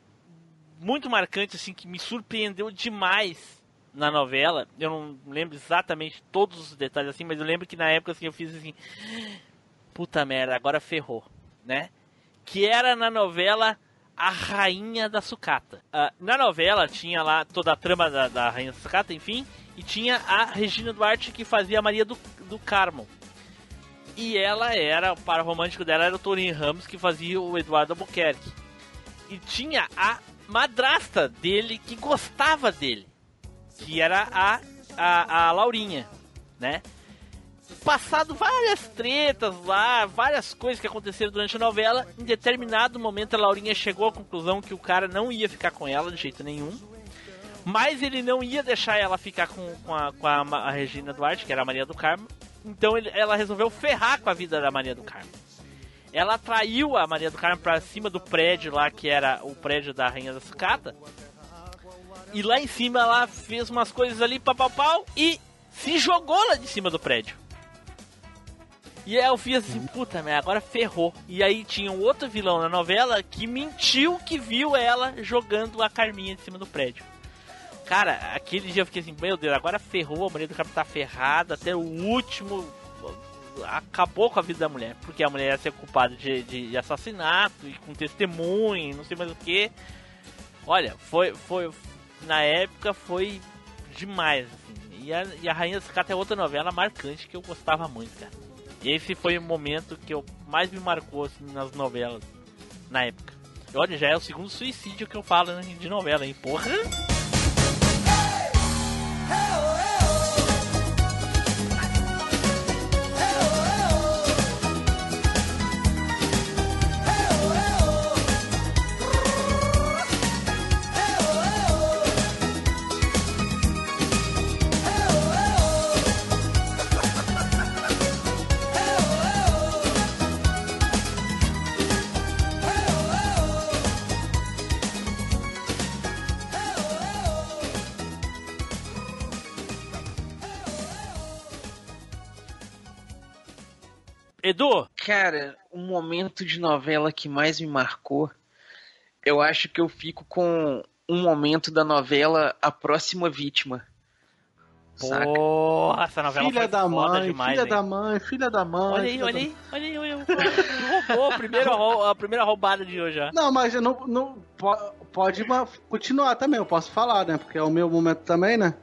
muito marcante, assim, que me surpreendeu demais na novela, eu não lembro exatamente todos os detalhes, assim, mas eu lembro que na época, assim, eu fiz assim, puta merda, agora ferrou, né? Que era na novela A Rainha da Sucata. Ah, na novela tinha lá toda a trama da, da Rainha da Sucata, enfim, e tinha a Regina Duarte que fazia a Maria do, do Carmo. E ela era, o par romântico dela era o Torinho Ramos que fazia o Eduardo Albuquerque. E tinha a madrasta dele que gostava dele, que era a, a, a Laurinha, né? Passado várias tretas lá, várias coisas que aconteceram durante a novela, em determinado momento a Laurinha chegou à conclusão que o cara não ia ficar com ela de jeito nenhum. Mas ele não ia deixar ela ficar com, com, a, com a, a Regina Duarte, que era a Maria do Carmo. Então ele- ela resolveu ferrar com a vida da Maria do Carmo. Ela atraiu a Maria do Carmo pra cima do prédio lá, que era o prédio da Rainha da Sucata. E lá em cima ela fez umas coisas ali, pau, pau, pau, e se jogou lá de cima do prédio. E aí eu fiz assim, puta merda, agora ferrou. E aí tinha um outro vilão na novela que mentiu que viu ela jogando a Carminha de cima do prédio. Cara, aquele dia eu fiquei assim, meu Deus, agora ferrou, a Maria do Carmo tá ferrada, até o último acabou com a vida da mulher, porque a mulher ia ser culpada de, de, assassinato e com testemunho, não sei mais o que. Olha, foi, foi na época foi demais. Assim. E, a, e a Rainha Sucata é outra novela marcante que eu gostava muito, cara. Esse foi o momento que eu mais me marcou assim, nas novelas na época. E olha, já é o segundo suicídio que eu falo né, de novela, hein? Porra! Edu, Cara, o momento de novela que mais me marcou, eu acho que eu fico com um momento da novela A Próxima Vítima. Saca? porra, essa novela Filha foi da foda mãe, demais, filha hein? da mãe, filha da mãe. Olha aí, filha olha da- aí, olha aí, olha aí. Roubou a primeira, rou- a primeira roubada de hoje já. Não, mas eu não, não po- pode continuar também, eu posso falar, né? Porque é o meu momento também, né?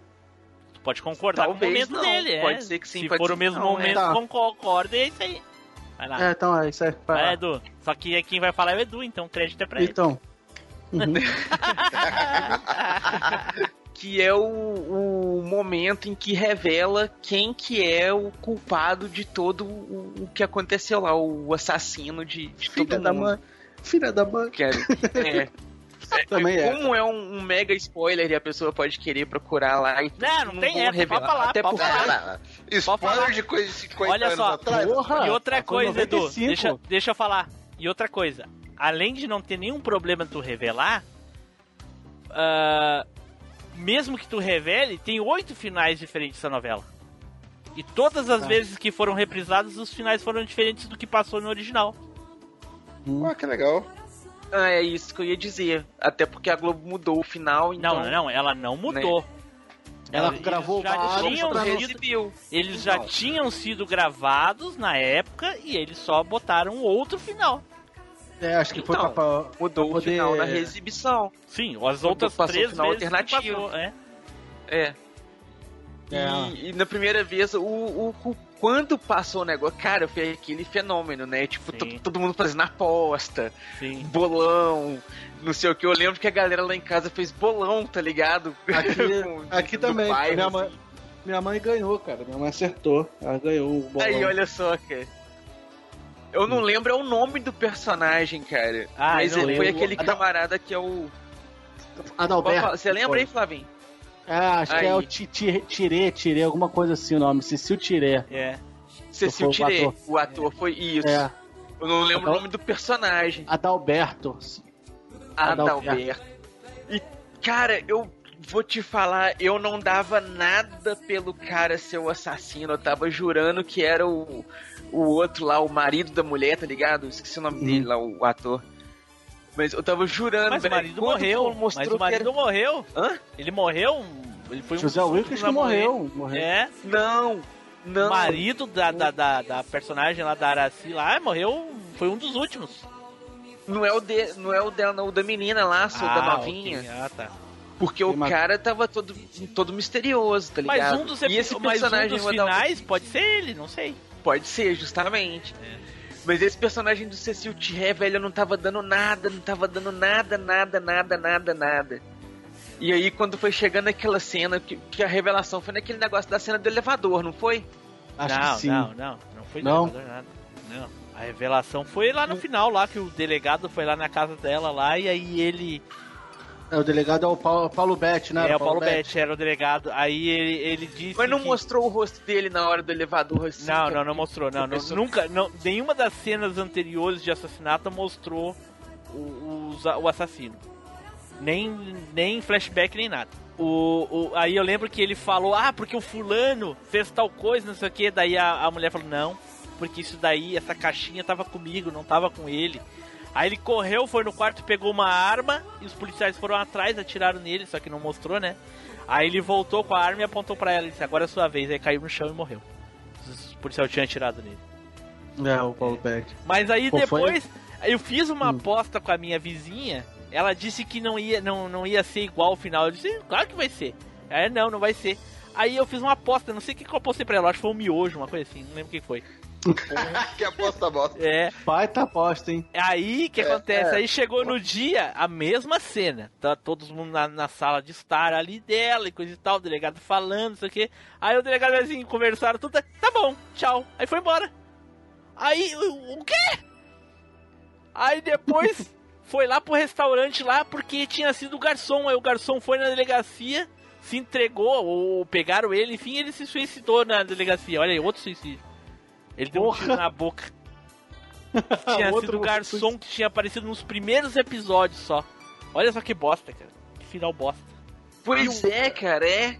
Tu pode concordar Talvez com o momento não, dele, pode é. ser que sim, Se pode for ser o mesmo que não, momento, é. Concorda, é isso aí. Vai lá. É, então é isso aí. vai Vai, lá. Edu. Só que quem vai falar é o Edu, então crédito é pra ele. Então. Que é o, o momento em que revela quem que é o culpado de todo o, o que aconteceu lá, o assassino de, de Filha todo da mundo. mãe. Filha da mãe. Cara, é, Também é. como é um, um mega spoiler e a pessoa pode querer procurar lá e Não, não tem vou essa, pode revelar. falar, Até porque falar. Spoiler de coisa de 50 Olha anos só, atrás. Porra, E outra foi coisa, Edu, 95. deixa, deixa eu falar. E outra coisa, além de não ter nenhum problema tu revelar, ah, mesmo que tu revele, tem oito finais diferentes essa novela. E todas as Tá. vezes que foram reprisados, os finais foram diferentes do que passou no original. Ah, que legal. Ah, é isso que eu ia dizer. Até porque a Globo mudou o final, então... Não, não, ela não mudou. Ela Eles gravou já vários tinham sido- Exibiu. Eles já Não. tinham sido gravados na época e eles só botaram outro final. É, acho que foi Então, pra. Mudou pra o final poder- na reexibição. Sim, as outras passou três o final vezes alternativo. passou, é. É. É. E, e na primeira vez, o, o, o- quando passou o negócio, cara, foi aquele fenômeno, né? Tipo, todo mundo fazendo aposta, Sim. bolão, não sei o que. Eu lembro que a galera lá em casa fez bolão, tá ligado? Aqui, Com- aqui também. bairro, minha, assim. mãe, minha mãe ganhou, cara. Minha mãe acertou. Ela ganhou o bolão. Aí, olha só, cara. Eu não lembro é o nome do personagem, cara. Ah, mas não ele foi lembro. aquele camarada que é o. Adalberto. Você lembra aí, Flavinho? É, acho que é Aí. o Ti- Ti- Tirê, Tirê, alguma coisa assim o nome. Cecil Tirê. É. Cecil foi o ator. O ator foi isso. É. Eu não lembro Adal- o nome do personagem. Adalberto. Adalberto. Adalberto. E, cara, eu vou te falar, eu não dava nada pelo cara ser o assassino. Eu tava jurando que era o, o outro lá, o marido da mulher, tá ligado? Esqueci o nome Uhum. dele lá, o ator. Mas eu tava jurando, Mas o marido morreu. mostrou Mas o que era- marido morreu. Hã? Ele morreu. Ele foi um José dos Wilkes últimos que morreu. morreu. É. Não, não. O marido da, da, da, da personagem lá da Araci lá morreu. Foi um dos últimos. Não é o, de, não é o dela, não, o da menina lá, sou da novinha. ok. Ah, tá. Porque o cara tava todo, todo misterioso, tá Mas ligado? um dos, e esse mas um personagem dos finais pode ser ele, não sei. Pode ser, justamente. Mas esse personagem do Cecil Tiré, velho, eu não tava dando nada, não tava dando nada, nada, nada, nada, nada. E aí, quando foi chegando aquela cena, que, que a revelação foi naquele negócio da cena do elevador, não foi? Acho não, que sim. não, não. Não foi Não? elevador, nada. Não. A revelação foi lá no final, lá que o delegado foi lá na casa dela lá e aí ele. É, o delegado é o Paulo, Paulo Betti, né? é, Era o Paulo Betti era o delegado. Aí ele, ele disse. Mas não que... mostrou o rosto dele na hora do elevador assim. Não, não, não mostrou. Não, não, nunca. Não, nenhuma das cenas anteriores de assassinato mostrou o, os- o assassino. Nem, nem flashback, nem nada. O, o- aí eu lembro que ele falou, ah, porque o fulano fez tal coisa, não sei o que. Daí a, a mulher falou, não, porque isso daí, essa caixinha tava comigo, não tava com ele. Aí ele correu, foi no quarto, pegou uma arma e os policiais foram atrás, atiraram nele, só que não mostrou, né? Aí ele voltou com a arma e apontou pra ela e disse, agora é sua vez. Aí caiu no chão e morreu. o policial tinha atirado nele. É, o Paulo Beck. Mas aí Pô, foi- depois, eu fiz uma aposta com a minha vizinha. Ela disse que não ia, não, não ia ser igual ao final. Eu disse, claro que vai ser. Aí, não, não vai ser. Aí eu fiz uma aposta, não sei o que, que eu apostei pra ela, acho que foi um miojo, uma coisa assim, não lembro o que foi. que aposta bosta. É. Pai tá aposta, hein? Aí o que É, acontece? é. Aí chegou no dia a mesma cena. Tá todo mundo na, na sala de estar ali dela e coisa e tal, o delegado falando, não sei o que. Aí o delegado assim, conversaram, tudo. Tá, tá bom, tchau. Aí foi embora. Aí, o, o quê? Aí depois foi lá pro restaurante lá porque tinha sido o garçom. Aí o garçom foi na delegacia, se entregou, ou pegaram ele, enfim, ele se suicidou na delegacia. Olha aí, outro suicídio. Ele deu um Porra. tiro na boca. Tinha Outro sido o garçom que tinha aparecido nos primeiros episódios só. Olha só que bosta, cara. Que final bosta. Pois é, cara, é.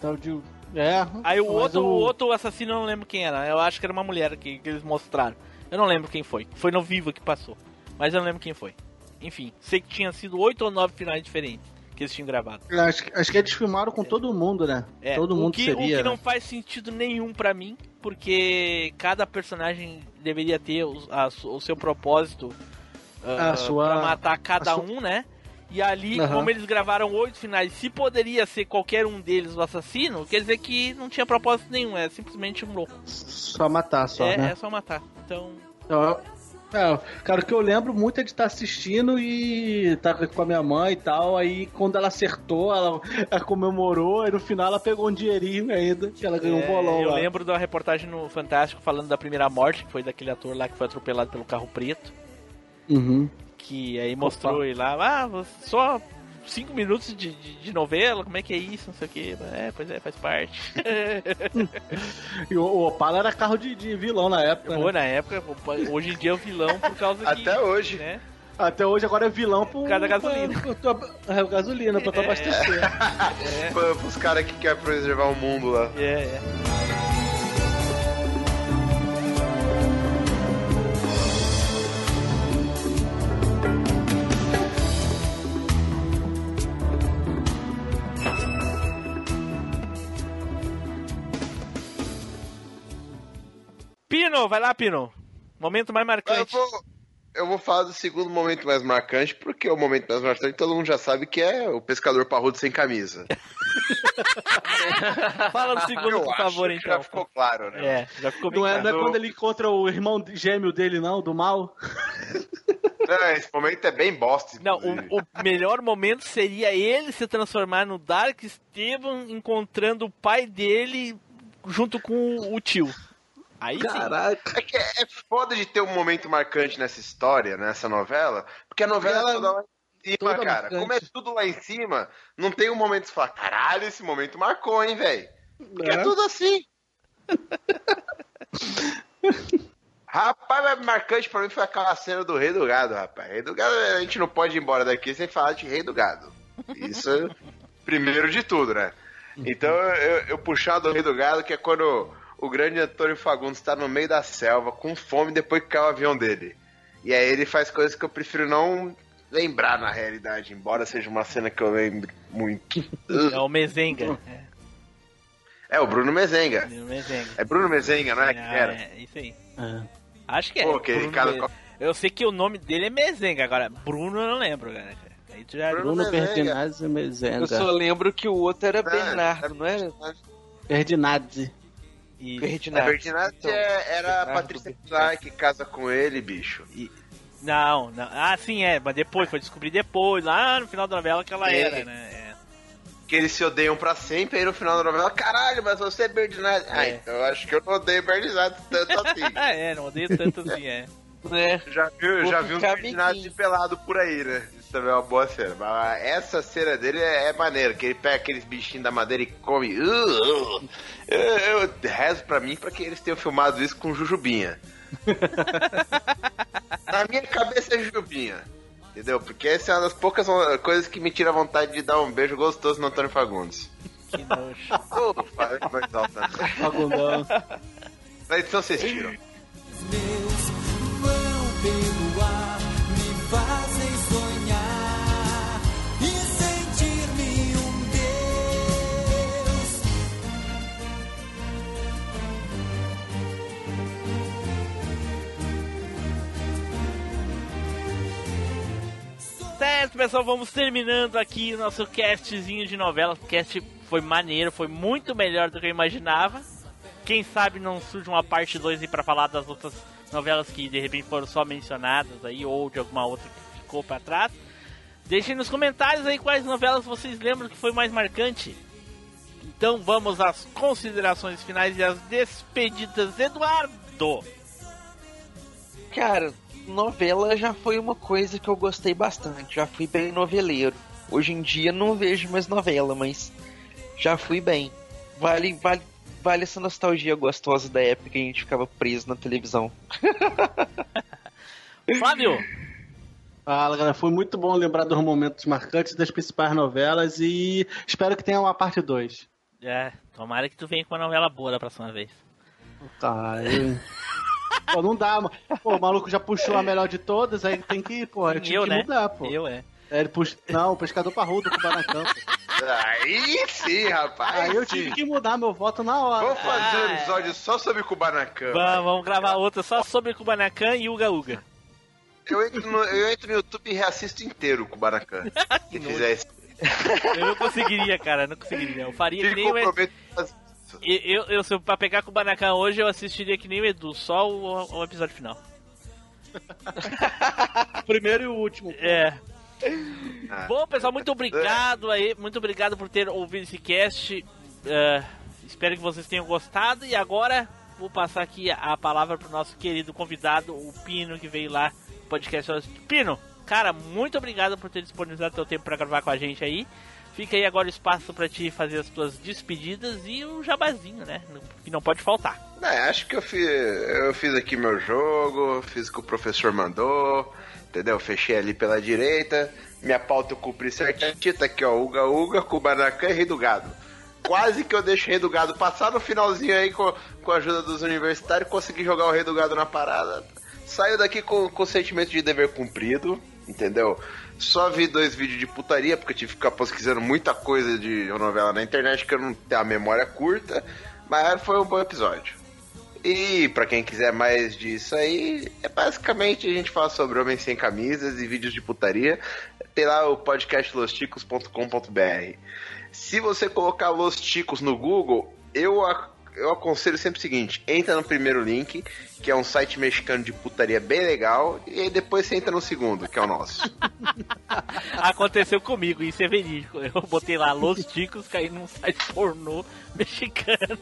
Tal de. É. Aí o outro, o outro assassino eu não lembro quem era. Eu acho que era uma mulher que, que eles mostraram. Eu não lembro quem foi. Foi no vivo que passou. Mas eu não lembro quem foi. Enfim, sei que tinha sido oito ou nove finais diferentes que eles tinham gravado. Acho, que- acho que eles filmaram com todo mundo, né? É, todo o mundo que, seria. O que né? não faz sentido nenhum pra mim, porque cada personagem deveria ter o, a o seu propósito A ah, sua- pra matar cada a sua- um, né? E ali, Aham. como eles gravaram oito finais, se poderia ser qualquer um deles o assassino, quer dizer que não tinha propósito nenhum, é simplesmente um louco. Só matar, só, é, né? é só matar. Então, Então, é, cara, o que eu lembro muito é de estar assistindo e tá com a minha mãe e tal. Aí quando ela acertou, ela, ela comemorou, e no final ela pegou um dinheirinho ainda, que ela ganhou um é, bolão eu lá. lembro da reportagem no Fantástico falando da primeira morte, que foi daquele ator lá que foi atropelado pelo carro preto. Uhum. que aí mostrou ele lá, ah, só cinco minutos de, de, de novela, como é que é isso, não sei o que, é, pois é, faz parte. E o, o Opala era carro de, de vilão na época. Pô, né? na época, hoje em dia é o vilão por causa que... Até hoje. Né? Até hoje agora é vilão por, causa da gasolina. Pra, pra, pra, é, gasolina, pra tu É. abastecer. Pra- Pros caras que querem preservar o mundo lá. É, é. Pino, vai lá, Pino. Momento mais Eu marcante. vou, eu vou falar do segundo momento mais marcante, porque o momento mais marcante todo mundo já sabe que é o pescador parrudo sem camisa. Fala do segundo, Eu por acho favor, que então. Já ficou claro, né? É, já ficou bem Não é, não é claro. quando ele encontra o irmão gêmeo dele, não, do mal? Não, esse momento é bem bosta. Não, o, o melhor momento seria ele se transformar no Dark Steven encontrando o pai dele junto com o tio. Aí sim. Caraca. É que é foda de ter um momento marcante nessa história, nessa novela, porque a novela Ela- é toda lá em cima, toda cara. marcante. Como é tudo lá em cima, não tem um momento que você fala, caralho, esse momento marcou, hein, velho? Porque é. É. tudo assim. Rapaz, mas marcante pra mim foi aquela cena do Rei do Gado, rapaz. Rei do Gado, a gente não pode ir embora daqui sem falar de Rei do Gado. Isso é primeiro de tudo, né? Então eu, eu puxar do Rei do Gado, que é quando o grande Antônio Fagundes tá no meio da selva, com fome, depois que cai o avião dele. E aí ele faz coisas que eu prefiro não lembrar na realidade, embora seja uma cena que eu lembre muito. É o Mezenga. É, É o Bruno Mezenga. o Mezenga. É Bruno Mezenga, não é? que Ah, era? é, isso aí. É. Acho que é. Pô, aquele Bruno Me- Eu sei que o nome dele é Mezenga, agora Bruno eu não lembro, cara. Aí tu já... Bruno Bruno Mezenga. Berdinazzi Eu Mezenga. só lembro que o outro era É, Bernardo, não era? Berdinazzi. E- A. Bertinazzi Então, é- era a Patrícia. Pilar que casa com ele, bicho. Não, não. Ah, sim, é, mas depois, foi descobrir depois, lá no final da novela que ela É. era, né? É. Que eles se odeiam pra sempre, aí no final da novela, caralho, mas você é Berdinazzi. Ah, É. então eu acho que eu não odeio Berdinazzi tanto assim. é, não odeio tanto assim, é. É. Já viu, Vou já viu um ficar Berdinazzi amiguinho. pelado por aí, né? Isso também é uma boa cena. Mas essa cena dele é, é maneira, que ele pega aqueles bichinhos da madeira e come. Uh, uh. Eu, eu rezo pra mim pra que eles tenham filmado isso com Jujubinha. Na minha cabeça é Jujubinha. Entendeu? Porque essa é uma das poucas coisas que me tira a vontade de dar um beijo gostoso no Antônio Fagundes. Que nojo. Falei. Fagundão. Na edição vocês tiram. Certo, pessoal, vamos terminando aqui nosso castzinho de novelas. O cast foi maneiro, foi muito melhor do que eu imaginava. Quem sabe não surge uma parte 2 aí pra falar das outras novelas que de repente foram só mencionadas aí, ou de alguma outra que ficou pra trás. Deixem nos comentários aí quais novelas vocês lembram que foi mais marcante. Então vamos às considerações finais e às despedidas. Eduardo! Cara, novela já foi uma coisa que eu gostei bastante. Já fui bem noveleiro. Hoje em dia não vejo mais novela, mas já fui bem. Vale, vale, vale essa nostalgia gostosa da época que a gente ficava preso na televisão. Flávio! Fala, galera. Foi muito bom lembrar dos momentos marcantes das principais novelas e espero que tenha uma parte 2. É, tomara que tu venha com uma novela boa da próxima vez. Tá, eu... pô, não dá, mano. Pô, o maluco já puxou a melhor de todas, aí tem que, pô, eu tinha Eu, que né? mudar, pô. Eu, é. É, ele puxa... Não, o pescador parrudo com o Banacan. pô. Aí sim, rapaz. Aí eu sim. tive que mudar meu voto na hora. Vamos fazer um Ah, é. episódio só sobre Kubanacan. Vamos, vamos gravar outra só sobre Kubanacan e Uga Uga. Eu entro, no, eu entro no YouTube e reassisto inteiro o Kubanacan. Se fizer isso. Eu não conseguiria, cara, não conseguiria. Eu faria que nem o isso. Eu, eu, se eu- pra pegar Kubanacan hoje, eu assistiria que nem o Edu, só o, o episódio final. O primeiro e o último. É. Ah. Bom, pessoal, muito obrigado aí. Muito obrigado por ter ouvido esse cast. É, espero que vocês tenham gostado. E agora vou passar aqui a palavra pro nosso querido convidado, o Pino, que veio lá no podcast. Pino, cara, muito obrigado por ter disponibilizado seu tempo para gravar com a gente aí. Fica aí agora o espaço para te fazer as tuas despedidas e o jabazinho, né? Que não pode faltar. É, acho que eu fiz, eu fiz aqui meu jogo, fiz o que o professor mandou, entendeu? Fechei ali pela direita, minha pauta eu cumpri certinho, tá aqui ó, Uga Uga, Kubanacan e Rei do Gado. Quase que eu deixo o Rei do Gado passar no finalzinho aí com, com a ajuda dos universitários, consegui jogar o Rei do Gado na parada. Saiu daqui com, com o sentimento de dever cumprido, entendeu? Só vi dois vídeos de putaria, porque eu tive que ficar pesquisando muita coisa de novela na internet, que eu não tenho a memória curta, mas foi um bom episódio. E pra quem quiser mais disso aí, é basicamente a gente fala sobre homens sem camisas e vídeos de putaria. Lá o podcast losticos.com.br. Se você colocar Los Ticos no Google, eu, eu aconselho sempre o seguinte: entra no primeiro link, que é um site mexicano de putaria bem legal, e aí depois você entra no segundo, que é o nosso. Aconteceu comigo, isso é verídico. Eu botei lá Los Ticos, caí num site pornô mexicano.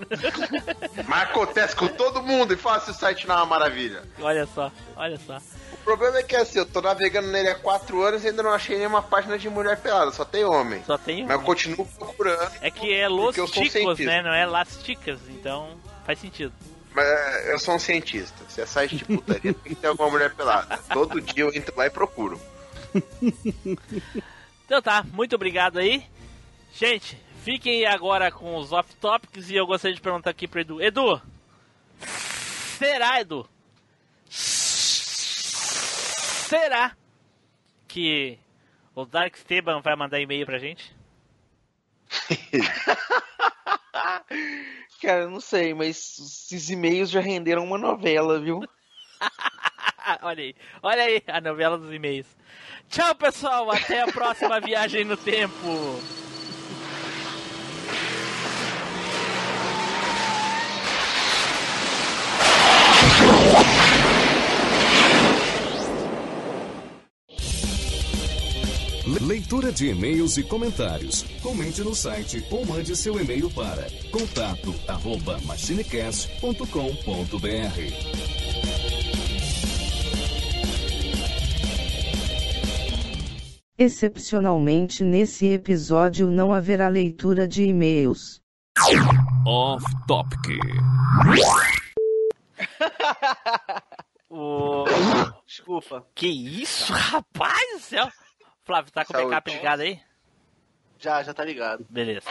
Mas acontece com todo mundo e fácil o site não é uma maravilha. olha só, olha só. O problema é que assim, eu tô navegando nele há quatro anos e ainda não achei nenhuma página de mulher pelada, só tem homem. Só tem um. Mas eu continuo procurando. É que é Los Ticos, né? Não é Las Ticas, então faz sentido. Mas é, eu sou um cientista. Se é site de putaria, tem que ter alguma mulher pelada. Todo dia eu entro lá e procuro. Então tá, muito obrigado aí. Gente, fiquem aí agora com os off-topics e eu gostaria de perguntar aqui pro Edu. Edu! Será, Edu? Será que o Dark Esteban vai mandar e-mail pra gente? Cara, não sei, mas esses e-mails já renderam uma novela, viu? olha aí, olha aí a novela dos e-mails. Tchau, pessoal, até a próxima viagem no tempo. Leitura de e-mails e comentários. Comente no site ou mande seu e-mail para contato arroba machinecast.com.br. Excepcionalmente nesse episódio não haverá leitura de e-mails. Off Topic. O... Desculpa. Que isso, rapaz do céu? Flávio, tá com o backup ligado aí? Já, já tá ligado. Beleza.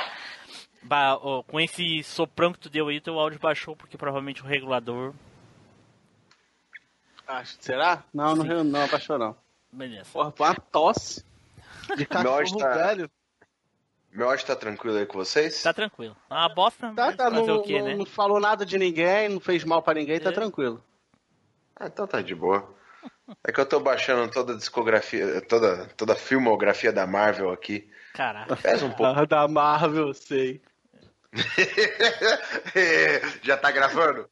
Ba- ó, com esse soprão que tu deu aí, teu áudio baixou, porque provavelmente o regulador. Acho. Será? Não, não, não abaixou não. Beleza. Porra, uma tosse de cachorro tá- velho. Meu áudio tá tranquilo aí com vocês? Tá tranquilo. Uma bosta, Tá, tá, fazer não, o quê, não- né? não falou nada de ninguém, não fez mal pra ninguém, tá É. tranquilo. Ah, então tá de boa. É que eu tô baixando toda a discografia, toda, toda a filmografia da Marvel aqui. Caraca. Pesa um pouco. Ah, da Marvel, sei. Já tá gravando?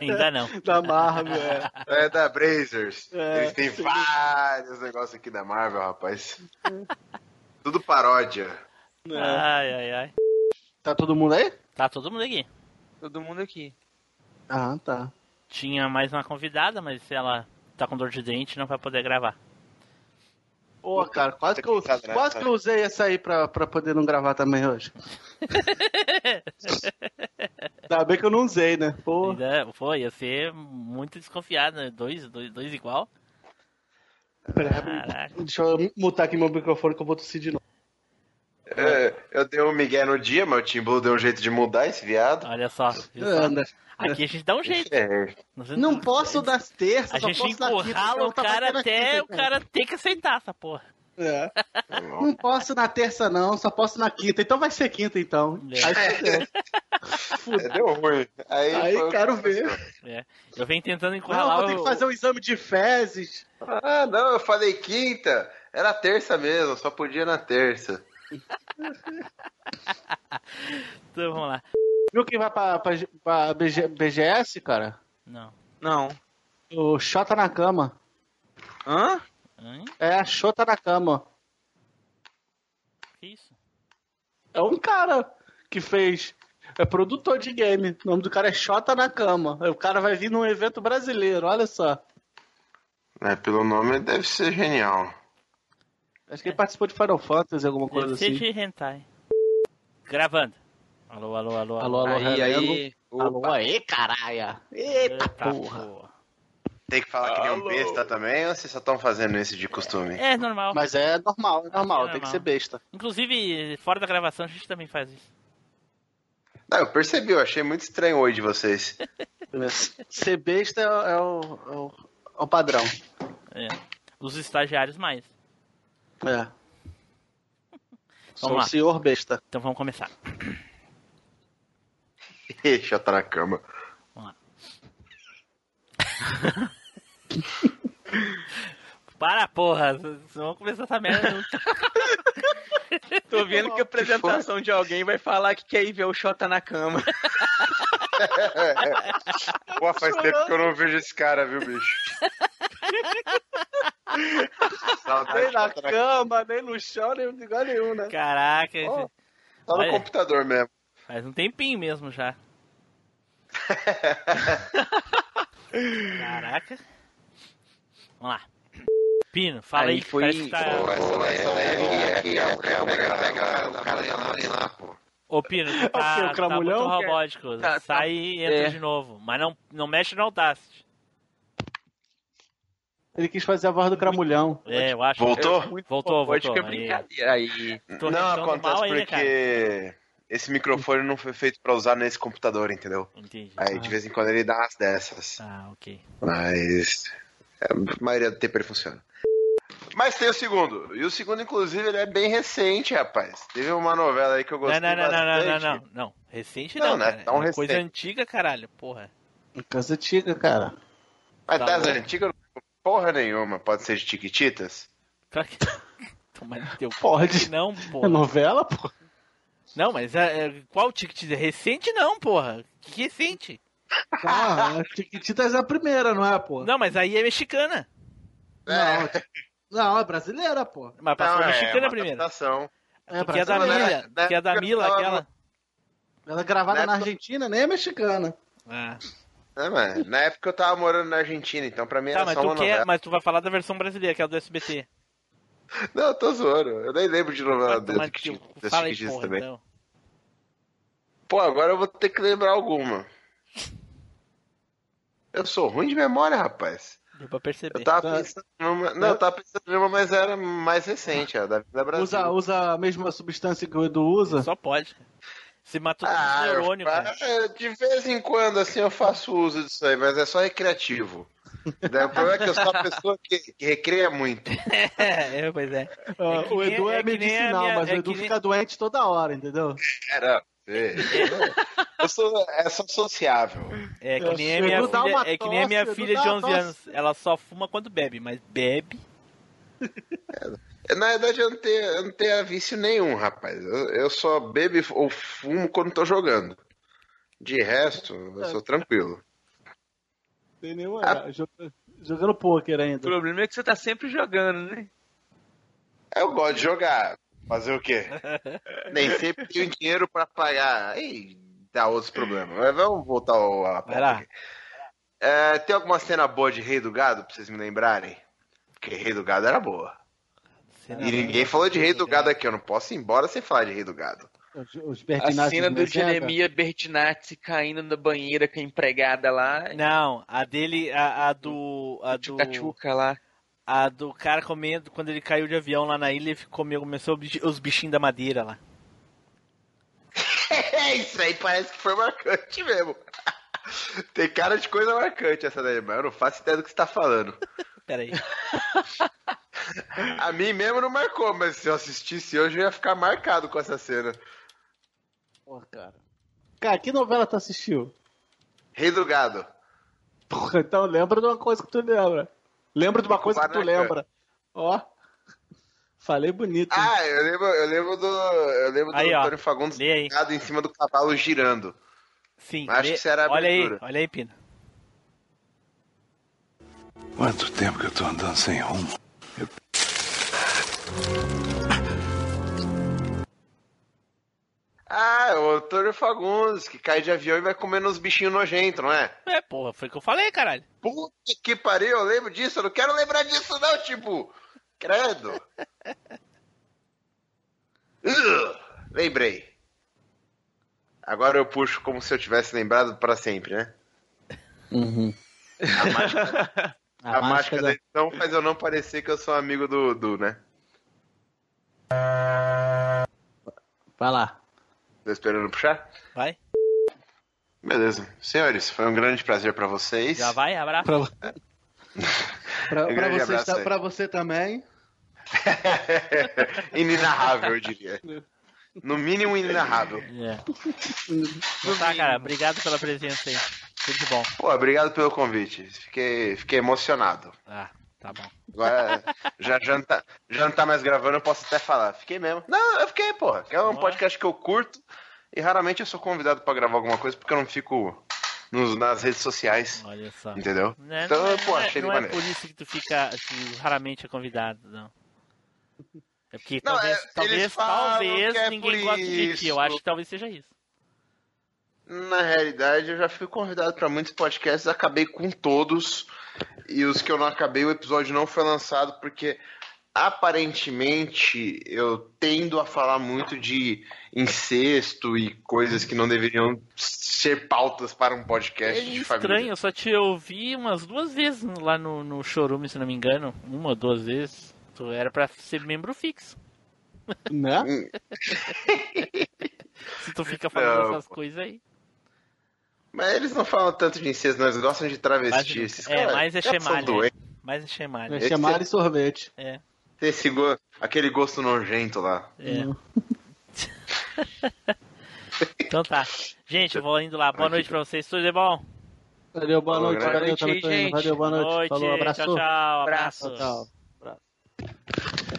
Ainda não. Da Marvel, é. É da Brazers. É, Eles têm sim. vários negócios aqui da Marvel, rapaz. Tudo paródia. Ai, ai, ai. Tá todo mundo aí? Tá todo mundo aqui. Todo mundo aqui. Ah, tá. Tinha mais uma convidada, mas ela tá com dor de dente não vai poder gravar. Pô, cara, quase que eu, quase que eu usei essa aí pra, pra poder não gravar também hoje. Ainda bem que eu não usei, né? Pô. Ainda, pô, ia ser muito desconfiado, né? Dois, dois, dois igual. Caraca. Deixa eu mutar aqui meu microfone que eu vou tossir de novo. É, eu dei um migué no dia, mas o Tim Blue deu um jeito de mudar esse viado. Olha só. viu só? Anda. Aqui a gente dá um jeito. É. Não posso das terças, A só gente então o cara até quinta, o cara ter que aceitar essa porra. É. Não posso na terça, não, só posso na quinta. Então vai ser quinta, então. Aí fudeu. É, deu ruim. Aí, Aí quero ver. É. Eu venho tentando Não, encurralar vou ter que fazer um exame de fezes. Ah, não, eu falei quinta. Era terça mesmo, só podia na terça. Então vamos lá. Viu quem vai pra, pra, pra BG BGS, cara? Não. Não. O Xota na cama. Hã? Hã? É a Xota na cama. Que isso? É um cara que fez. É produtor de game. O nome do cara é Xota na cama. O cara vai vir num evento brasileiro, olha só. É, pelo nome deve ser genial. Acho que ele participou de Final Fantasy, alguma coisa Deve ser assim. de hentai. Gravando. Alô, alô, alô, Alô, alô, Aí, relendo. aí. Alô, aí, caralho. Eita, Eita porra. porra. Tem que falar que nem um besta também, ou vocês só estão fazendo isso de costume? É normal. Mas é normal, é normal, É tem que normal. ser besta. Inclusive, fora da gravação, a gente também faz isso. Não, eu percebi, eu achei muito estranho hoje de vocês. Ser besta é, é o, é o- é o padrão. É. Os estagiários mais. É. Sou Vamos o lá. senhor besta. Então vamos começar. Deixa eu tá na cama. Vamos lá. Para, porra. Vocês vão começar essa merda. Tô vendo que a apresentação de alguém vai falar que quer ir ver o Xota na cama. Pô, faz tempo que eu não vejo esse cara, viu, bicho? Saudade Nem na de cama, nem no chão, nem em lugar nenhum, né? Caraca. Ó, esse- Tá no Olha. computador mesmo. Faz um tempinho mesmo já. Caraca. Vamos lá. Pino, fala aí, Aí que foi- parece que tá... Ô Pino, tu tá, O o tá muito robótico. Tá, tá. Sai e entra É. de novo. Mas não, não mexe no Audacity. Ele quis fazer a voz do cramulhão. É, eu acho. Voltou? Voltou, Pode voltou. ficar Aí. brincadeira. Aí. Tô não, acontece mal aí, né, porque esse microfone não foi feito pra usar nesse computador, entendeu? Entendi. Aí de vez em quando ele dá umas dessas. Ah, ok. Mas é, a maioria do tempo ele funciona. Mas tem o segundo. E o segundo, inclusive, ele é bem recente, rapaz. Teve uma novela aí que eu Não, gostei não, não, não, não, não, bastante. não, não. Recente Não, não, não é É coisa recente. antiga, caralho, porra. Casa antiga, cara. Mas Tá das antigas, porra nenhuma. Pode ser de Tiquititas? Claro que... Toma teu Pode. Não, É porra. novela, pô? Não, mas é, é, qual ticket? Recente não, porra. Que recente? Ah, a Chiquititas é a primeira, não é, pô? Não, mas aí é mexicana. Não, não, é brasileira, pô. Mas passou Não, é mexicana primeiro. adaptação. É que é da. Mila, Na que é da Mila, aquela. Ela é gravada Na na época- Argentina, nem é mexicana. Ah. É, mas na época eu tava morando na Argentina, então pra mim Tá, era mas só tu uma quer, novela. mas tu vai falar da versão brasileira, que é a do SBT. Não, eu tô zoando. Eu nem lembro de novela teu- Chiquititas das Fala aí, porra, também. então. Pô, agora eu vou ter que lembrar alguma. Eu sou ruim de memória, rapaz. Deu pra perceber. Eu tava Tá. pensando numa. Não, eu tava pensando numa, mas era mais recente, a da Vida Brasil. Usa, usa a mesma substância que o Edu usa? Só pode. Você matou Ah, os eu neurônios, fa- cara. de vez em quando, assim, eu faço uso disso aí, mas é só recreativo. Daí O problema é que eu sou uma pessoa que, que recreia muito. É, é, pois é. Ah, É que o Edu é, é que medicinal, minha- mas é o Edu que nem- fica doente toda hora, entendeu? Era, É. Eu sou, é só sociável. É que Eu nem a minha filha, uma é que nem a minha tosse, filha de uma 11 tosse. anos. Ela só fuma quando bebe, mas bebe. Na verdade, eu não tenho, eu não tenho vício nenhum, rapaz. Eu, eu só bebo ou fumo quando tô jogando. De resto, eu sou tranquilo. Tem nenhuma. Ah. joga- Jogando pôquer O ainda. problema é que você tá sempre jogando, né? Eu gosto de jogar. Fazer o quê? Nem sempre tenho dinheiro pra pagar. Aí dá outros problemas. Mas vamos voltar ao a Vai lá. É, tem alguma cena boa de Rei do Gado pra vocês me lembrarem? Porque Rei do Gado era boa. E ninguém falou de Rei do Gado aqui. Eu não posso ir embora sem falar de Rei do Gado. Os, os A cena do Mezega. Jeremias Bertinazzi caindo na banheira com a empregada lá. Não, a dele, a, a do. A do. Tchuca-tchuca lá. A do cara comendo, quando ele caiu de avião lá na ilha, ele comeu, começou os bichinhos da madeira lá. É, isso aí parece que foi marcante mesmo. Tem cara de coisa marcante essa daí, mas eu não faço ideia do que você tá falando. Pera aí. A mim mesmo não marcou, mas se eu assistisse hoje eu ia ficar marcado com essa cena. Pô, cara. Cara, que novela tu assistiu? Rei do Gado. Porra, então lembra de uma coisa que tu lembra. Lembra de uma coisa que tu lembra. Ó. Falei bonito. hein? Ah, eu lembro, eu lembro do. Eu lembro do Aí, ó. Antônio Fagundes aí. deitado em cima do cavalo girando. Sim. Acho lê- que isso era a olha aí, olha aí, Pina. Quanto tempo que eu tô andando sem rumo? Ah, é o Antônio Fagundes, que cai de avião e vai comendo uns bichinhos nojentos, não é? É, porra, foi o que eu falei, caralho. Puta que pariu, eu lembro disso, eu não quero lembrar disso não, tipo. Credo. Ugh, lembrei. Agora eu puxo como se eu tivesse lembrado pra sempre, né? Uhum. A mágica, a mágica da edição faz eu não parecer que eu sou amigo do, do né? Vai lá. Tô esperando puxar? Vai. Beleza. Senhores, foi um grande prazer pra vocês. Já vai, abraço. Pra, pra, Um pra você, abraço pra você também. Inenarrável, eu diria. No mínimo, inenarrável. É. Então tá, cara, obrigado pela presença aí. Tudo de bom. Pô, obrigado pelo convite. Fiquei, fiquei emocionado. Ah, tá bom. Agora, já, já, não tá, já não tá mais gravando, eu posso até falar. Fiquei mesmo. Não, eu fiquei, que É um podcast que eu curto e raramente eu sou convidado pra gravar alguma coisa porque eu não fico nos- nas redes sociais. Olha só. Entendeu? Né, Então, não é, pô, não é- achei não é maneiro. por isso que tu fica, que raramente é convidado, não. É porque Não, talvez, é, talvez, talvez é ninguém goste de ti. Eu acho que talvez seja isso. Na realidade, eu já fui convidado pra muitos podcasts, acabei com todos. E os que eu não acabei, o episódio não foi lançado porque aparentemente eu tendo a falar muito de incesto e coisas que não deveriam ser pautas para um podcast É de estranho, família. eu só te ouvi umas duas vezes lá no, no Chorume, se não me engano. Uma ou duas vezes. Tu era pra ser membro fixo. Né? Se tu fica falando Não, essas pô. coisas aí. Mas eles não falam tanto de incesto, não, eles gostam de travesti. Mas- Esses é, caras mais é chemalha. Mais é chemalha. É chamar e sorvete. É. Tem esse go- aquele gosto nojento lá. É. então tá. Gente, eu vou indo lá. Boa noite pra vocês. Tudo de bom? Valeu, boa noite, valeu, noite indo. gente. Valeu, boa noite. noite. Falou, abraço. Tchau, tchau. Abraço. Tchau, tchau.